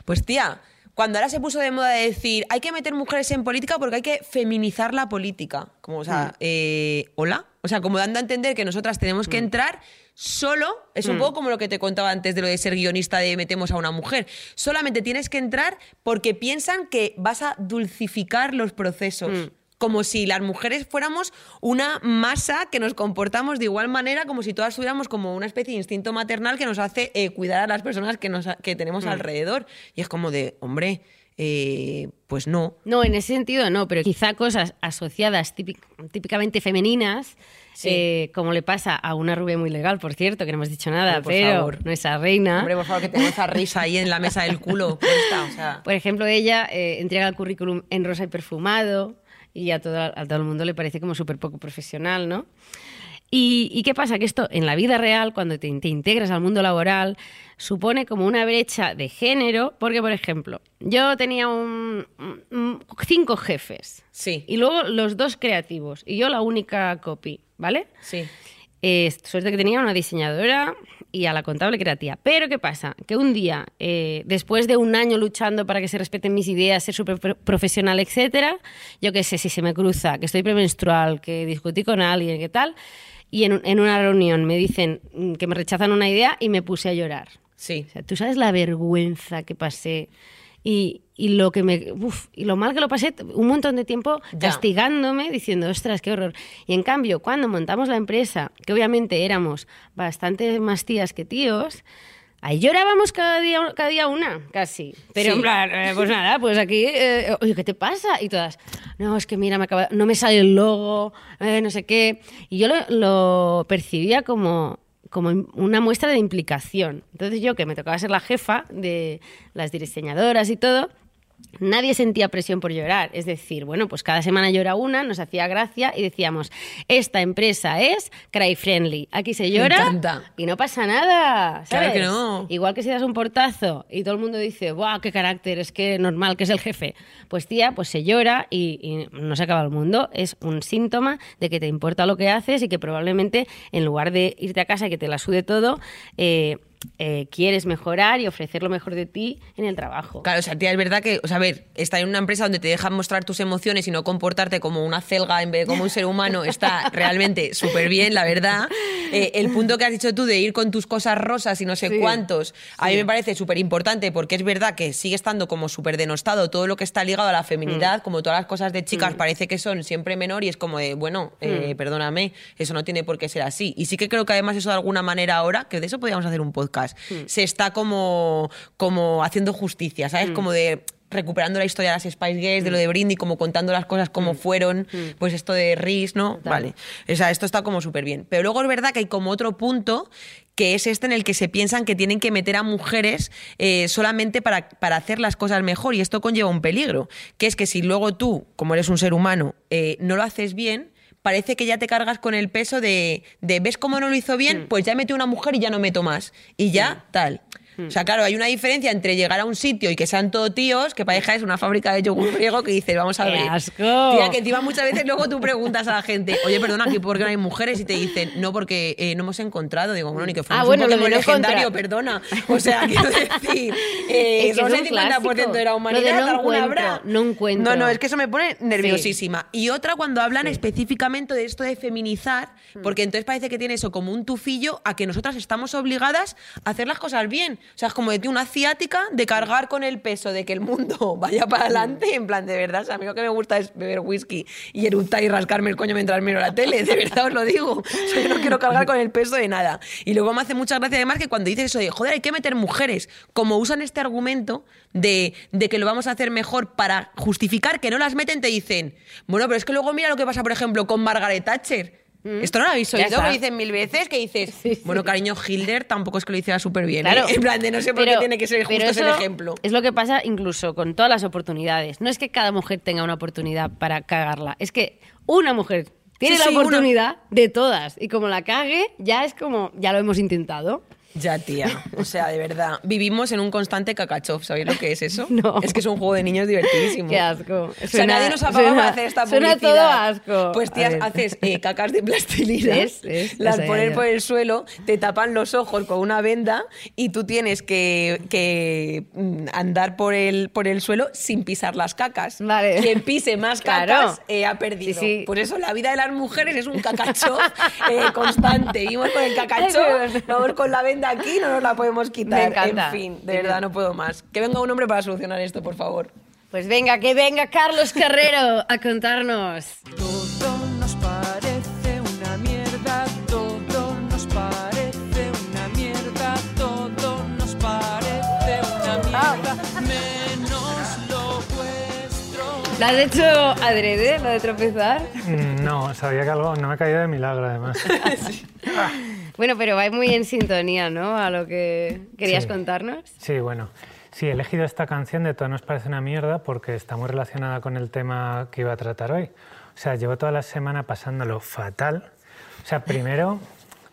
Pues tía, cuando ahora se puso de moda de decir hay que meter mujeres en política porque hay que feminizar la política. Como, o sea, eh, ¿hola? O sea, como dando a entender que nosotras tenemos que entrar solo, es un Mm. poco como lo que te contaba antes de lo de ser guionista de metemos a una mujer. Solamente tienes que entrar porque piensan que vas a dulcificar los procesos. Como si las mujeres fuéramos una masa que nos comportamos de igual manera, como si todas tuviéramos como una especie de instinto maternal que nos hace eh, cuidar a las personas que, nos, que tenemos Mm. alrededor. Y es como de, hombre, eh, pues no. No, en ese sentido no, pero quizá cosas asociadas típic- típicamente femeninas, Sí. eh, como le pasa a una rubia muy legal, por cierto, que no hemos dicho nada, Hombre, por pero favor. nuestra reina. Hombre, por favor, que tengo esa risa ahí en la mesa del culo. puesta, o sea. Por ejemplo, ella eh, entrega el currículum en rosa y perfumado y a todo, a todo el mundo le parece como súper poco profesional, ¿no? Y, y qué pasa? Que esto en la vida real, cuando te, te integras al mundo laboral, supone como una brecha de género, porque, por ejemplo, yo tenía un, un- un- cinco jefes. Sí. Y luego los dos creativos. Y yo la única copy, ¿vale? Sí. Eh, suerte que tenía una diseñadora y a la contable creativa. Pero ¿qué pasa? Que un día, eh, después de un año luchando para que se respeten mis ideas, ser súper pro- profesional, etcétera, yo qué sé, si se me cruza, que estoy premenstrual, que discutí con alguien, qué tal, y en, en una reunión me dicen mm, que me rechazan una idea y me puse a llorar. Sí. O sea, tú sabes la vergüenza que pasé y, y lo que me uf, y lo mal que lo pasé un montón de tiempo Ya. castigándome diciendo ostras qué horror y en cambio cuando montamos la empresa que obviamente éramos bastante más tías que tíos Ahí llorábamos cada día, cada día una, casi. Pero Sí. en plan, eh, pues nada, pues aquí, eh, oye, ¿qué te pasa? Y todas, no, es que mira, me acaba- no me sale el logo, eh, no sé qué. Y yo lo, lo percibía como, como una muestra de implicación. Entonces yo, que me tocaba ser la jefa de las diseñadoras y todo, Nadie sentía presión por llorar. Es decir, bueno, pues cada semana llora una, nos hacía gracia y decíamos, esta empresa es cry friendly. Aquí se llora y no pasa nada. Claro que no. Igual que si das un portazo y todo el mundo dice, ¡guau, qué carácter! Es que normal, que es el jefe. Pues tía, pues se llora y, y no se acaba el mundo. Es un síntoma de que te importa lo que haces y que probablemente en lugar de irte a casa y que te la sude todo, eh, eh, quieres mejorar y ofrecer lo mejor de ti en el trabajo. Claro, o sea, tía, es verdad que, o sea, a ver, estar en una empresa donde te dejan mostrar tus emociones y no comportarte como una celga en vez de como un ser humano está realmente súper bien, la verdad. Eh, el punto que has dicho tú de ir con tus cosas rosas y no sé Sí, cuántos, a mí sí. me parece súper importante porque es verdad que sigue estando como súper denostado todo lo que está ligado a la feminidad, Mm. como todas las cosas de chicas parece que son siempre menor y es como de, bueno, eh, Mm. perdóname, eso no tiene por qué ser así. Y sí que creo que además eso de alguna manera ahora, que de eso podríamos hacer un podcast, Mm. se está como, como haciendo justicia, ¿sabes? Mm. Como de recuperando la historia de las Spice Girls, de lo de Brindy, como contando las cosas como fueron, pues esto de Riz, ¿no? Vale. O sea, esto está como súper bien. Pero luego es verdad que hay como otro punto que es este en el que se piensan que tienen que meter a mujeres eh, solamente para, para hacer las cosas mejor y esto conlleva un peligro, que es que si luego tú, como eres un ser humano, eh, no lo haces bien, parece que ya te cargas con el peso de, de ¿ves cómo no lo hizo bien? Pues ya metí una mujer y ya no meto más. Y ya, tal. O sea, claro, hay una diferencia entre llegar a un sitio y que sean todo tíos, que parezca es una fábrica de yogur griego que dices, vamos a ¡Qué ver. asco! Tía, que encima muchas veces luego tú preguntas a la gente, oye, perdona, ¿que ¿por qué no hay mujeres? Y te dicen, no, porque eh, no hemos encontrado. Digo, bueno, ni que fuera Ah, bueno, un Pokémon legendario, perdona. O sea, quiero decir, eh, Es que somos el un 50% de la humanidad, no alguna habrá. no encuentro. No, no, es que eso me pone nerviosísima. Y otra cuando hablan específicamente de esto de feminizar, Hmm. porque entonces parece que tiene eso como un tufillo a que nosotras estamos obligadas a hacer las cosas bien. O sea, es como de ti una ciática de cargar con el peso de que el mundo vaya para adelante, en plan, de verdad, o a mí lo que me gusta es beber whisky y eructar y rascarme el coño mientras miro la tele, de verdad os lo digo. O sea, yo no quiero cargar con el peso de nada. Y luego me hace mucha gracia además que cuando dices eso de, joder, hay que meter mujeres, como usan este argumento de, de que lo vamos a hacer mejor para justificar que no las meten, te dicen, bueno, pero es que luego mira lo que pasa, por ejemplo, con Margaret Thatcher. Esto no lo habéis oído, que dicen mil veces, que dices, bueno, cariño, Hilder tampoco es que lo hiciera súper bien. Claro. ¿eh? En plan, de no sé por Pero- qué tiene que ser justo ese ejemplo. Es lo que pasa incluso con todas las oportunidades. No es que cada mujer tenga una oportunidad para cagarla, es que una mujer tiene Sí, la sí, una. oportunidad de todas. Y como la cague, ya es como, ya lo hemos intentado. Ya, tía. O sea, de verdad. Vivimos en un constante cacachov. ¿Sabéis lo que es eso? No. Es que es un juego de niños divertidísimo. Qué asco. O sea, Suena- nadie nos ha pagado suena- para hacer esta suena publicidad. todo asco. Pues, tías, haces eh, cacas de plastilina, ¿Ves? ¿Ves? las pones por el suelo, te tapan los ojos con una venda y tú tienes que, que, mm, andar por el, por el suelo sin pisar las cacas. Vale. Quien pise más Claro. cacas eh, ha perdido. Sí, sí. Por eso la vida de las mujeres es un cacacho eh, constante. Vivimos con el cacacho, Ay, qué bueno. vamos con la venda aquí, no nos la podemos quitar. Me encanta. En fin, de verdad, no puedo más. Que venga un hombre para solucionar esto, por favor. Pues venga, que venga Carlos Carrero a contarnos. Todo nos parece una mierda, todo nos parece una mierda, todo nos parece una mierda, menos lo vuestro. ¿La has hecho adrede, lo de tropezar? Mm, No, sabía que algo no me ha caído de milagro, además. Bueno, pero va muy en sintonía, ¿no? A lo que querías Sí. contarnos. Sí, bueno. Sí, he elegido esta canción de Todo nos parece una mierda porque está muy relacionada con el tema que iba a tratar hoy. O sea, llevo toda la semana pasándolo fatal. O sea, primero,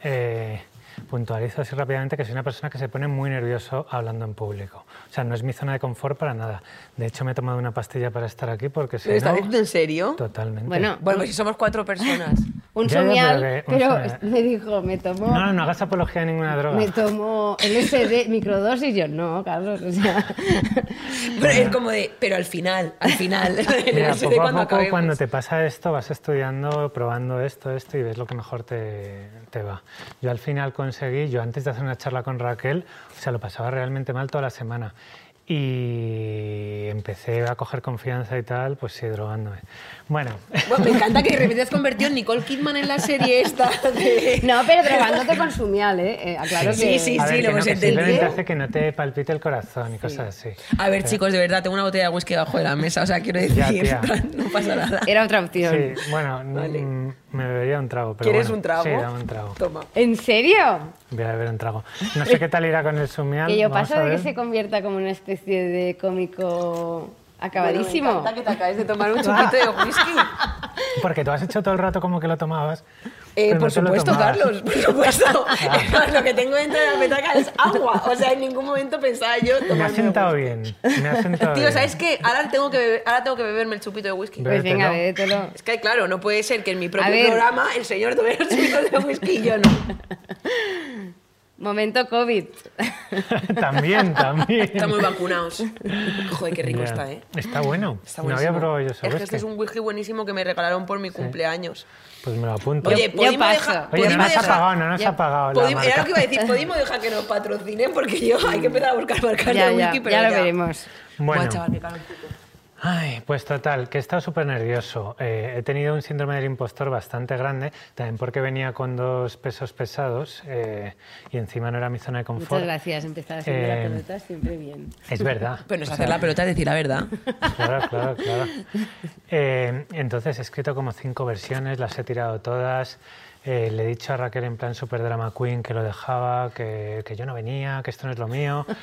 eh, puntualizo así rápidamente que soy una persona que se pone muy nervioso hablando en público. O sea, no es mi zona de confort para nada. De hecho, me he tomado una pastilla para estar aquí porque si ¿Lo estás no... diciendo en serio? Totalmente. Bueno, Bueno, pues si somos cuatro personas. Un Ya, ya, somial, pero un pero somial. me dijo, me tomó... No, no, no hagas apología de ninguna droga. Me tomó LSD, microdosis, yo no, Carlos, o sea... Pero es como de, pero al final, al final. Mira, poco a cuándo poco, cuando te pasa esto, vas estudiando, probando esto, esto y ves lo que mejor te, te va. Yo al final conseguí, yo antes de hacer una charla con Raquel, o sea, lo pasaba realmente mal toda la semana. y empecé a coger confianza y tal, pues sí, drogándome. Bueno, Bueno, me encanta que de repente has convertido en Nicole Kidman en la serie esta. de- No, pero drogándote con su miel, ¿eh? Eh, aclaro Sí, que... sí, a ver, que lo no, hemos que simplemente hace que no te palpite el corazón y cosas así. A ver, Pero- chicos, de verdad, tengo una botella de whisky debajo de la mesa, o sea, quiero decir, Ya, tía. no pasa nada. Era otra opción. Sí, bueno, mm, me bebería un trago. Pero ¿Quieres bueno, un trago? Sí, dame un trago. Toma. ¿En serio? Voy a beber un trago. No sé qué tal irá con el sumial. Que yo vamos paso de que se convierta como una especie de cómico acabadísimo. Bueno, me encanta que te acabes de tomar un chupito de whisky. Porque tú has hecho todo el rato como que lo tomabas. Eh, por supuesto. Carlos, por supuesto. Además, lo que tengo dentro de la petaca es agua. O sea, en ningún momento pensaba yo Me ha sentado bien. Me ha sentado Tío, bien. ¿sabes qué? Ahora tengo que, beber- ahora tengo que beberme el chupito de whisky. Pues venga, bébetelo. Es que, claro, no puede ser que en mi propio programa el señor tome los chupitos de whisky y yo no. Momento COVID. también, también. Estamos vacunados. Joder, qué rico Ya. está, ¿eh? Está bueno. Está no había probado yo ese Es que whisky. este es un whisky buenísimo que me regalaron por mi cumpleaños. Pues me lo apunto. Oye, ¿podemos dejar- Oye, no nos ha pagado, no nos Ya. ha pagado la marca. Era lo que iba a decir, podemos dejar que nos patrocinen porque yo hay que empezar a buscar marcas Ya, de ya, whisky, pero ya lo veremos. Bueno. Ay, pues total, que he estado súper nervioso. Eh, he tenido un síndrome del impostor bastante grande, también porque venía con dos pesos pesados eh, y encima no era mi zona de confort. Muchas gracias. Empezar haciendo la Eh, pelota siempre bien. Es verdad. Pero no es hacer sea, la pelota, es decir la verdad. Claro, claro, claro. Eh, entonces he escrito como cinco versiones, las he tirado todas. Eh, le he dicho a Raquel en plan super drama queen que lo dejaba, que, que yo no venía, que esto no es lo mío.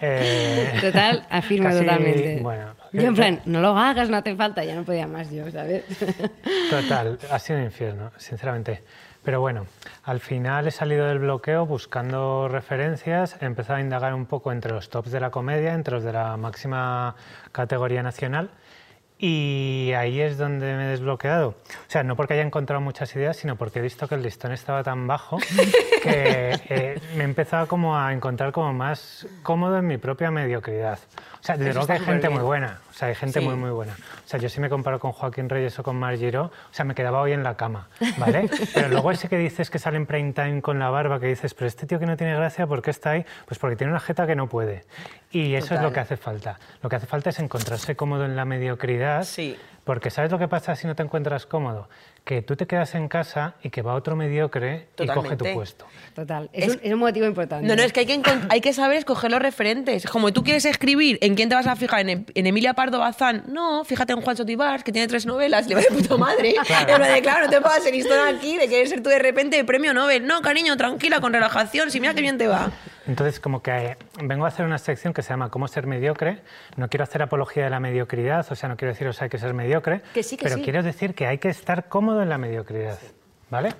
Eh, Total, afirmo casi, totalmente. Bueno, Yo en plan, no lo hagas, no hace falta, ya no podía más yo, ¿sabes? Total, ha sido un infierno, sinceramente. Pero bueno, al final he salido del bloqueo buscando referencias, he empezado a indagar un poco entre los tops de la comedia, entre los de la máxima categoría nacional, y ahí es donde me he desbloqueado. O sea, no porque haya encontrado muchas ideas, sino porque he visto que el listón estaba tan bajo que eh, me he empezado como a encontrar como más cómodo en mi propia mediocridad. O sea, desde luego que hay gente muy buena, o sea, hay gente Sí. muy, muy buena. O sea, yo si me comparo con Joaquín Reyes o con Mar Giró, o sea, me quedaba hoy en la cama, ¿vale? Pero luego ese que dices que sale en prime time con la barba, que dices, pero este tío que no tiene gracia, ¿por qué está ahí? Pues porque tiene una jeta que no puede. Y eso es lo que hace falta. Lo que hace falta es encontrarse cómodo en la mediocridad. Sí. Porque ¿sabes lo que pasa si no te encuentras cómodo? Que tú te quedas en casa y que va otro mediocre y coge tu puesto. Total, es, un, es un motivo importante. No, no, es que hay que, hay que saber escoger los referentes. Como tú quieres escribir, ¿en quién te vas a fijar? ¿En, Em- en Emilia Pardo Bazán? No, fíjate en Juan Sotibars, que tiene tres novelas, le va de puta madre. Claro. De, claro, no te el listón aquí de querer ser tú de repente premio Nobel. No, cariño, tranquila, con relajación, si mira qué bien te va. Entonces, como que eh, vengo a hacer una sección que se llama Cómo ser mediocre. No quiero hacer apología de la mediocridad, o sea, no quiero deciros hay que ser mediocre, Que sí, que pero sí. quiero decir que hay que estar cómodo en la mediocridad, ¿vale?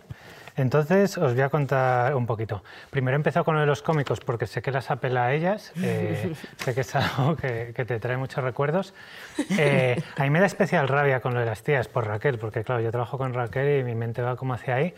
Entonces, os voy a contar un poquito. Primero he empezado con lo de los cómicos porque sé que las apela a ellas, eh, sé que es algo que, que te trae muchos recuerdos. Eh, a mí me da especial rabia con lo de las tías por Raquel, porque claro, yo trabajo con Raquel y mi mente va como hacia ahí.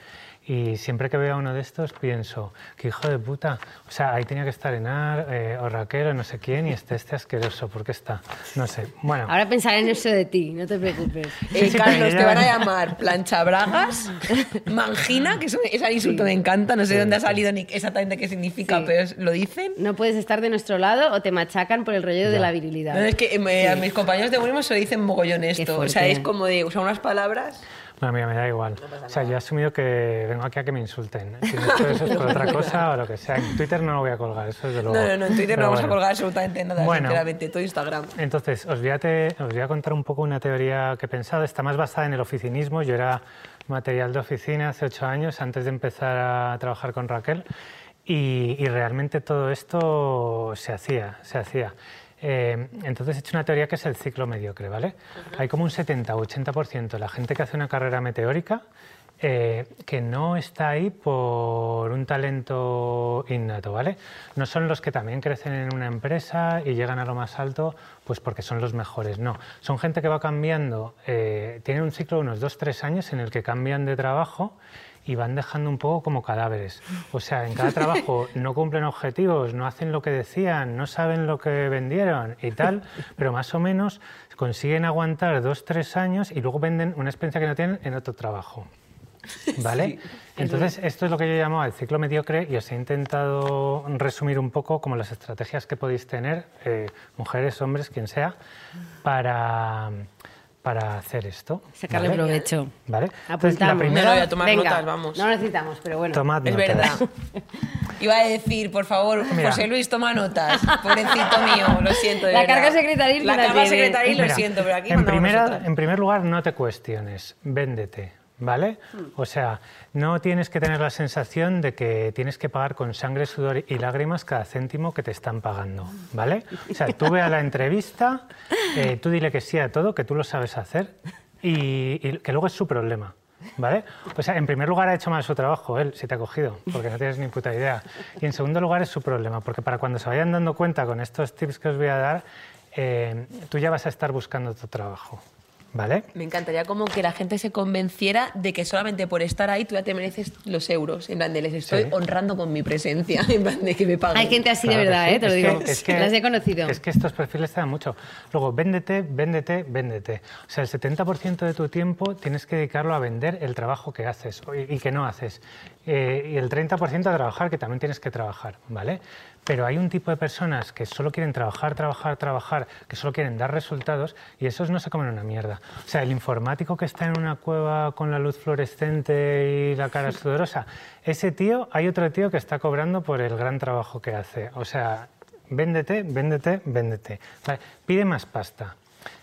Y siempre que veo a uno de estos pienso, que hijo de puta, o sea, ahí tenía que estar Enar eh, o Raquel o no sé quién y este, este asqueroso, ¿por qué está? No sé, bueno. Ahora pensaré en eso de ti, no te preocupes. Eh, sí, Carlos, te van a llamar planchabragas, mangina, que eso- ese insulto me encanta, no sé de dónde ha salido ni exactamente qué significa, Sí. pero es- lo dicen. No puedes estar de nuestro lado o te machacan por el rollo de Ya. la virilidad. No, es que eh, a mis compañeros de Unimo se lo dicen mogollón esto. O sea, es como de usar unas palabras. Bueno, mira, me da igual. o sea, yo he asumido que vengo aquí a que me insulten. Si no es por otra cosa o lo que sea. En Twitter no lo voy a colgar, eso es de luego. No, no, no, en Twitter Pero no vamos a bueno. colgar absolutamente nada, Bueno. sinceramente, todo Instagram. Entonces, os voy, a te- os voy a contar un poco una teoría que he pensado. Está más basada en el oficinismo. Yo era material de oficina hace ocho años, antes de empezar a trabajar con Raquel. Y, y realmente todo esto se hacía, se hacía. Eh, entonces he hecho una teoría que es el ciclo mediocre, ¿vale? Hay como un 70 o 80% de la gente que hace una carrera meteórica eh, que no está ahí por un talento innato, ¿vale? No son los que también crecen en una empresa y llegan a lo más alto, pues porque son los mejores, no. Son gente que va cambiando, eh, tienen un ciclo de unos 2-3 años en el que cambian de trabajo y van dejando un poco como cadáveres. O sea, en cada trabajo no cumplen objetivos, no hacen lo que decían, no saben lo que vendieron y tal, pero más o menos consiguen aguantar dos, tres años y luego venden una experiencia que no tienen en otro trabajo. ¿vale? Entonces, esto es lo que yo llamo el ciclo mediocre y os he intentado resumir un poco como las estrategias que podéis tener, eh, mujeres, hombres, quien sea, para, para hacer esto. Sacarle ¿vale? provecho. ¿Vale? Entonces, la primera- No, voy a tomar Venga, notas, vamos. No necesitamos, pero bueno. Tomad Es notas. verdad. Iba a decir, por favor, Mira. José Luis, toma notas. Pobrecito mío, lo siento. de La verdad. carga secretaril La carga tiene. secretaril, lo Mira, siento, pero aquí en, primera- en primer lugar, no te cuestiones, véndete, ¿vale? Hmm. O sea, no tienes que tener la sensación de que tienes que pagar con sangre, sudor y lágrimas cada céntimo que te están pagando, ¿vale? O sea, tú ve a la entrevista, eh, tú dile que sí a todo, que tú lo sabes hacer y, y que luego es su problema. ¿Vale? O sea, en primer lugar ha hecho mal su trabajo él, si te ha cogido, porque no tienes ni puta idea. Y en segundo lugar es su problema, porque para cuando se vayan dando cuenta con estos tips que os voy a dar, eh, tú ya vas a estar buscando tu trabajo. ¿Vale? Me encantaría como que la gente se convenciera de que solamente por estar ahí tú ya te mereces los euros. En plan, de les estoy Sí. honrando con mi presencia. En plan, de que me paguen. Hay gente así de Claro verdad, sí. ¿eh? te lo Es que- digo. es que- Las he conocido. Es que estos perfiles te dan mucho. Luego, véndete, véndete, véndete. O sea, el 70% de tu tiempo tienes que dedicarlo a vender el trabajo que haces y que no haces. Eh, y el 30% a trabajar, que también tienes que trabajar, ¿vale? Pero hay un tipo de personas que solo quieren trabajar, trabajar, trabajar, que solo quieren dar resultados y esos no se comen una mierda. O sea, el informático que está en una cueva con la luz fluorescente y la cara sudorosa, ese tío, hay otro tío que está cobrando por el gran trabajo que hace. O sea, véndete, véndete, véndete. Vale, Pide más pasta.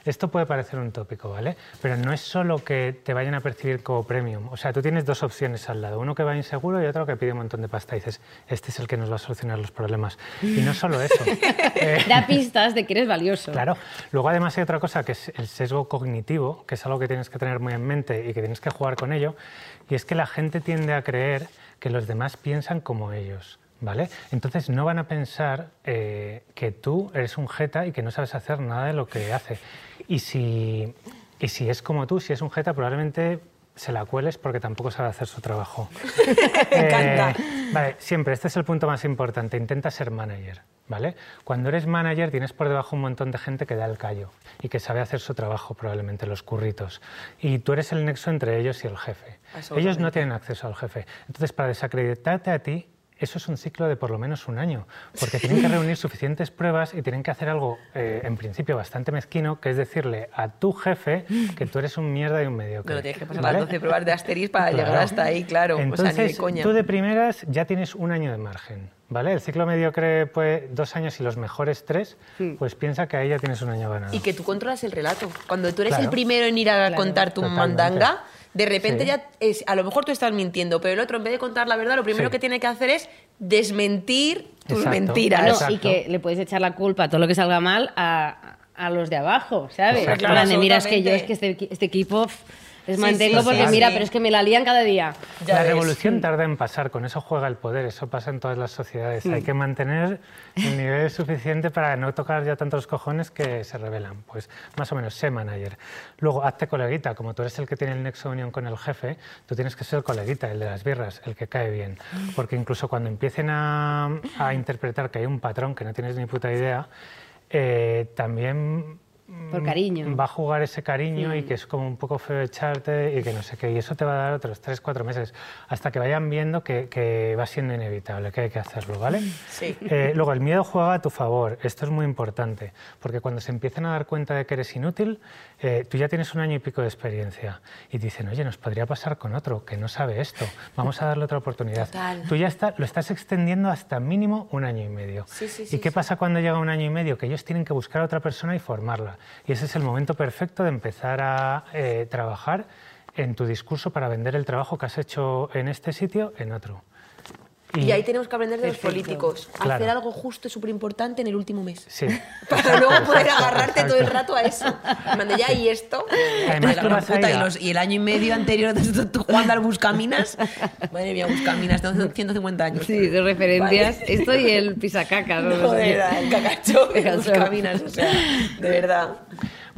Esto puede parecer un tópico, ¿vale? Pero no es solo que te vayan a percibir como premium. O sea, tú tienes dos opciones al lado. Uno que va inseguro y otro que pide un montón de pasta. Y dices, este es el que nos va a solucionar los problemas. Y no solo eso. Eh, Da pistas de que eres valioso. Claro. Luego además hay otra cosa que es el sesgo cognitivo, que es algo que tienes que tener muy en mente y que tienes que jugar con ello, y es que la gente tiende a creer que los demás piensan como ellos. ¿Vale? Entonces no van a pensar eh, que tú eres un jeta y que no sabes hacer nada de lo que hace. Y si, y si es como tú, si es un jeta, probablemente se la cueles porque tampoco sabe hacer su trabajo. Me encanta. Eh, vale, siempre, este es el punto más importante. Intenta ser manager, ¿vale? Cuando eres manager tienes por debajo un montón de gente que da el callo y que sabe hacer su trabajo, probablemente los curritos. Y tú eres el nexo entre ellos y el jefe. Ellos no tienen acceso al jefe. Entonces, para desacreditarte a ti, eso es un ciclo de por lo menos un año, porque tienen que reunir suficientes pruebas y tienen que hacer algo, eh, en principio, bastante mezquino, que es decirle a tu jefe que tú eres un mierda y un mediocre. No, tienes que pasar ¿vale? las 12 pruebas de Asterix para Claro. llegar hasta ahí, claro. Entonces, o sea, ni de coña. tú de primeras ya tienes un año de margen, ¿vale? El ciclo mediocre, pues, dos años y los mejores tres, pues piensa que ahí ya tienes un año ganado. Y que tú controlas el relato. Cuando tú eres Claro. el primero en ir a Claro. contar tu Totalmente. mandanga, de repente Sí. ya es, a lo mejor tú estás mintiendo, pero el otro en vez de contar la verdad, lo primero Sí. que tiene que hacer es desmentir tus Exacto. mentiras. Claro, Exacto. y que le puedes echar la culpa a todo lo que salga mal a, a los de abajo, ¿sabes? Plan de, mira, es que yo, es que este, este equipo les Sí, mantengo sí, porque sí, mira, sí. pero es que me la lían cada día. Ya la ves. revolución tarda en pasar, con eso juega el poder, eso pasa en todas las sociedades. Mm. Hay que mantener el nivel suficiente para no tocar ya tantos cojones que se rebelan. Pues más o menos, sé manager. Luego, hazte coleguita, como tú eres el que tiene el nexo de unión con el jefe, tú tienes que ser coleguita, el de las birras, el que cae bien. Porque incluso cuando empiecen a, a interpretar que hay un patrón que no tienes ni puta idea, eh, también Por cariño. va a jugar ese cariño y Mm. que es como un poco feo echarte y que no sé qué. Y eso te va a dar otros tres, cuatro meses, hasta que vayan viendo que, que va siendo inevitable, que hay que hacerlo, ¿vale? Sí. Eh, luego, el miedo juega a tu favor. Esto es muy importante, porque cuando se empiezan a dar cuenta de que eres inútil, eh, tú ya tienes un año y pico de experiencia y dicen, oye, nos podría pasar con otro que no sabe esto, vamos a darle otra oportunidad. Total. Tú ya está, lo estás extendiendo hasta mínimo un año y medio. Sí, sí, ¿Y sí, qué sí. pasa cuando llega un año y medio? Que ellos tienen que buscar a otra persona y formarla. Y ese es el momento perfecto de empezar a eh, trabajar en tu discurso para vender el trabajo que has hecho en este sitio en otro. Y ahí tenemos que aprender de los políticos. Claro. Hacer algo justo y súper importante en el último mes. Sí. Para luego poder agarrarte todo el rato a eso. Mande ya, y esto. Además, la gran puta, y, los- y el año y medio anterior tú, jugando al Buscaminas. Madre mía, Buscaminas, tengo 150 años. Sí, de referencias. Vale. Esto y el pisacacas. no sé Joder, qué. el cacacho de Cacacho. Buscaminas, o sea, de verdad.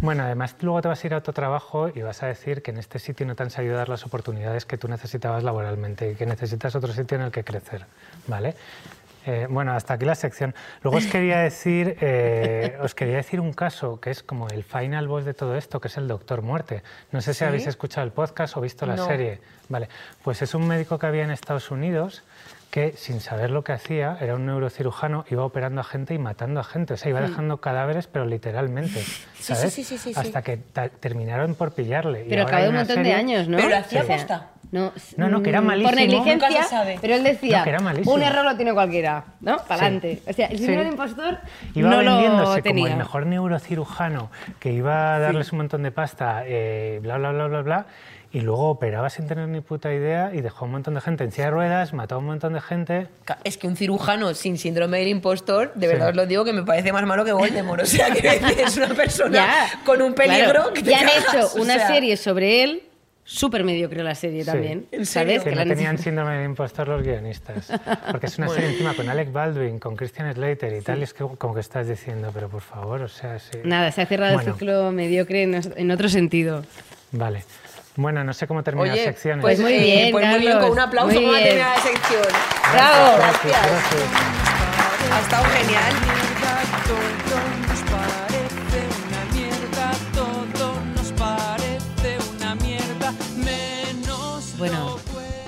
Bueno, además luego te vas a ir a otro trabajo y vas a decir que en este sitio no te han sabido dar las oportunidades que tú necesitabas laboralmente y que necesitas otro sitio en el que crecer, ¿vale? Eh, bueno, hasta aquí la sección. Luego os quería decir, eh, os quería decir un caso que es como el final boss de todo esto, que es el Doctor Muerte. No sé si ¿Sí? habéis escuchado el podcast o visto la No. serie. Vale, pues es un médico que había en Estados Unidos que sin saber lo que hacía, era un neurocirujano, iba operando a gente y matando a gente. O sea, iba Hmm. dejando cadáveres, pero literalmente. sí, ¿sabes? sí, sí, sí, sí. Hasta que terminaron por pillarle. Pero acabó un montón de serie- años, ¿no? Pero hacía posta. No, No, no, que era mm, malísimo. Por negligencia, Nunca se sabe. pero él decía, No, que era malísimo. un error lo tiene cualquiera, ¿no? Para Sí. adelante. O sea, el Sí. síndrome de impostor Iba no vendiéndose lo tenía. como el mejor neurocirujano que iba a darles un montón de pasta, eh, bla, bla, bla, bla, bla, y luego operaba sin tener ni puta idea y dejó a un montón de gente en silla de ruedas, mató a un montón de gente. Es que un cirujano sin síndrome del impostor, de Sí. verdad os lo digo, que me parece más malo que Voldemort. O sea, que es una persona Ya, con un peligro claro. que te Y han cagas, hecho o una sea. serie sobre él, súper mediocre la serie también. ¿En ¿Sabes? Que la no tenían síndrome del impostor los guionistas. Porque es una Bueno. serie encima con Alec Baldwin, con Christian Slater y tal, y es que como que estás diciendo, pero por favor, o sea, sí. Nada, se ha cerrado Bueno, el ciclo mediocre en, en otro sentido. Vale. Bueno, no sé cómo terminar Oye, secciones. pues muy bien, pues muy bien, con un aplauso vamos a terminar la sección. ¡Bravo! Gracias. Gracias. Ha estado genial. Todo nos parece una mierda, todo nos parece una mierda, menos Bueno,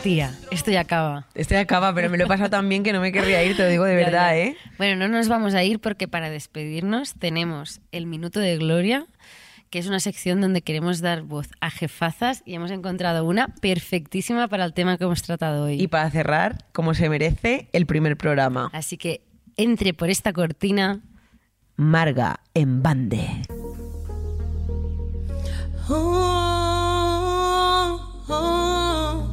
tía, esto ya acaba. Este acaba, pero me lo he pasado tan bien que no me querría ir, te lo digo de Ya, verdad, ya. ¿eh? Bueno, no nos vamos a ir porque para despedirnos tenemos el Minuto de Gloria, que es una sección donde queremos dar voz a jefazas y hemos encontrado una perfectísima para el tema que hemos tratado hoy. Y para cerrar, como se merece, el primer programa. Así que entre por esta cortina. Marga en bande. Oh, oh,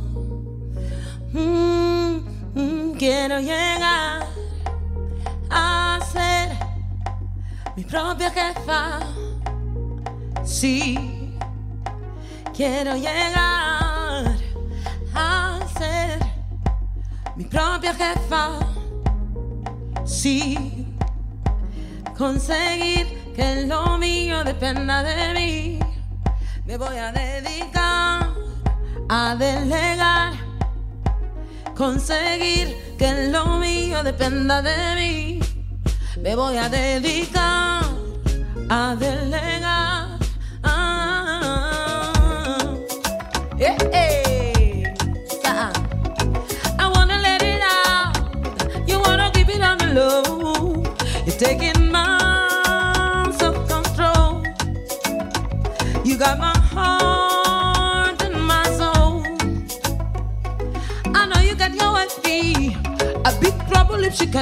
mm, mm, quiero llegar a ser mi propia jefa. Sí, quiero llegar a ser mi propia jefa. Sí, conseguir que lo mío dependa de mí. Me voy a dedicar a delegar, conseguir que lo mío dependa de mí. Me voy a dedicar a delegar.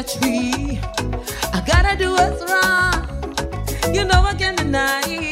Catch me. I gotta do what's right. You know I can't deny.